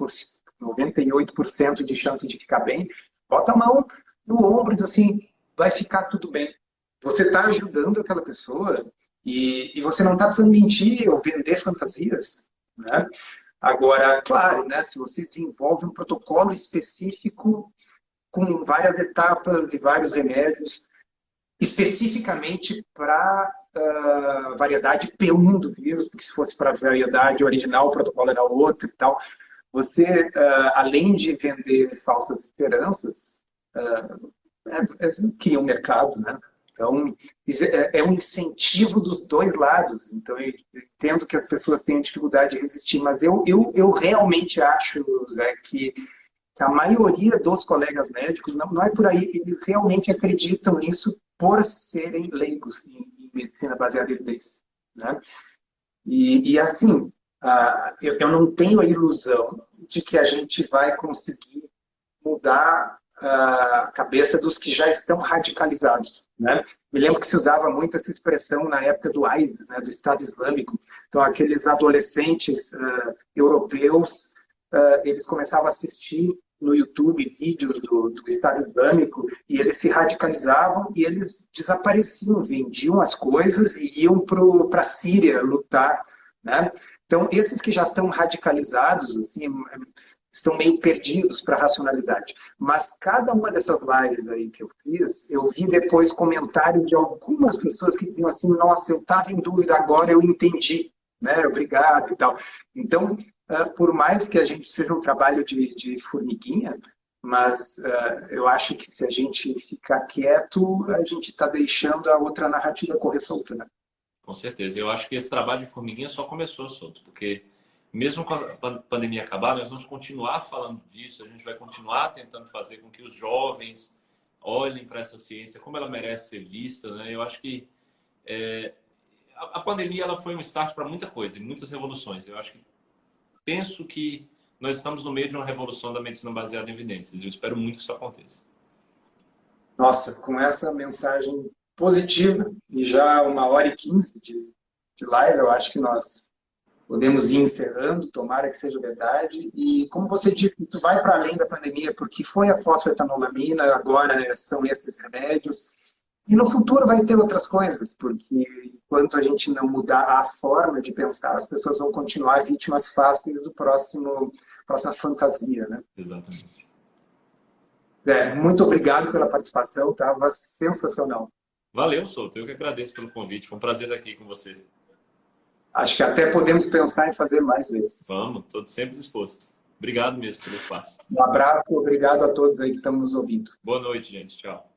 98 de chance de ficar bem, bota a mão no ombro e diz assim, vai ficar tudo bem. Você está ajudando aquela pessoa e, e você não está precisando mentir ou vender fantasias. Né? Agora, claro, né, se você desenvolve um protocolo específico com várias etapas e vários remédios, especificamente para uh, variedade P1 do vírus, porque se fosse para a variedade original, o protocolo era outro e tal. Você, uh, além de vender falsas esperanças, uh, é, é, cria um mercado, né? Então, é, é um incentivo dos dois lados. Então, eu entendo que as pessoas têm dificuldade de resistir, mas eu, eu, eu realmente acho, Zé, que a maioria dos colegas médicos, não, não é por aí, eles realmente acreditam nisso por serem leigos em, em medicina baseada em evidência. Né? E, e assim, uh, eu, eu não tenho a ilusão de que a gente vai conseguir mudar a cabeça dos que já estão radicalizados. Né? Me lembro que se usava muito essa expressão na época do ISIS, né, do Estado Islâmico. Então, aqueles adolescentes uh, europeus, eles começavam a assistir no YouTube vídeos do, do, Estado Islâmico e eles se radicalizavam e eles desapareciam, vendiam as coisas e iam para a Síria lutar. Né? Então, esses que já estão radicalizados, assim, estão meio perdidos para a racionalidade. Mas cada uma dessas lives aí que eu fiz, eu vi depois comentário de algumas pessoas que diziam assim, nossa, eu estava em dúvida, agora eu entendi, né? Obrigado e tal. Então, por mais que a gente seja um trabalho de, de formiguinha, mas uh, eu acho que se a gente ficar quieto, a gente está deixando a outra narrativa correr solta, né? Com certeza. Eu acho que esse trabalho de formiguinha só começou solto, porque mesmo com a pandemia acabar, nós vamos continuar falando disso, a gente vai continuar tentando fazer com que os jovens olhem para essa ciência como ela merece ser vista. Né? Eu acho que é, a, a, pandemia ela foi um start para muita coisa, muitas revoluções. Eu acho que penso que nós estamos no meio de uma revolução da medicina baseada em evidências. Eu espero muito que isso aconteça. Nossa, com essa mensagem positiva e já uma hora e quinze de, de live, eu acho que nós podemos ir encerrando, tomara que seja verdade. E como você disse, isso vai para além da pandemia, porque foi a fosfetanolamina, agora são esses remédios. E no futuro vai ter outras coisas, porque enquanto a gente não mudar a forma de pensar, as pessoas vão continuar vítimas fáceis do próximo próxima fantasia, né? Exatamente. É, muito obrigado pela participação, estava sensacional. Valeu, Souto. Eu que agradeço pelo convite. Foi um prazer estar aqui com você. Acho que até podemos pensar em fazer mais vezes. Vamos, estou sempre disposto. Obrigado mesmo pelo espaço. Um abraço, obrigado a todos aí que estão nos ouvindo. Boa noite, gente. Tchau.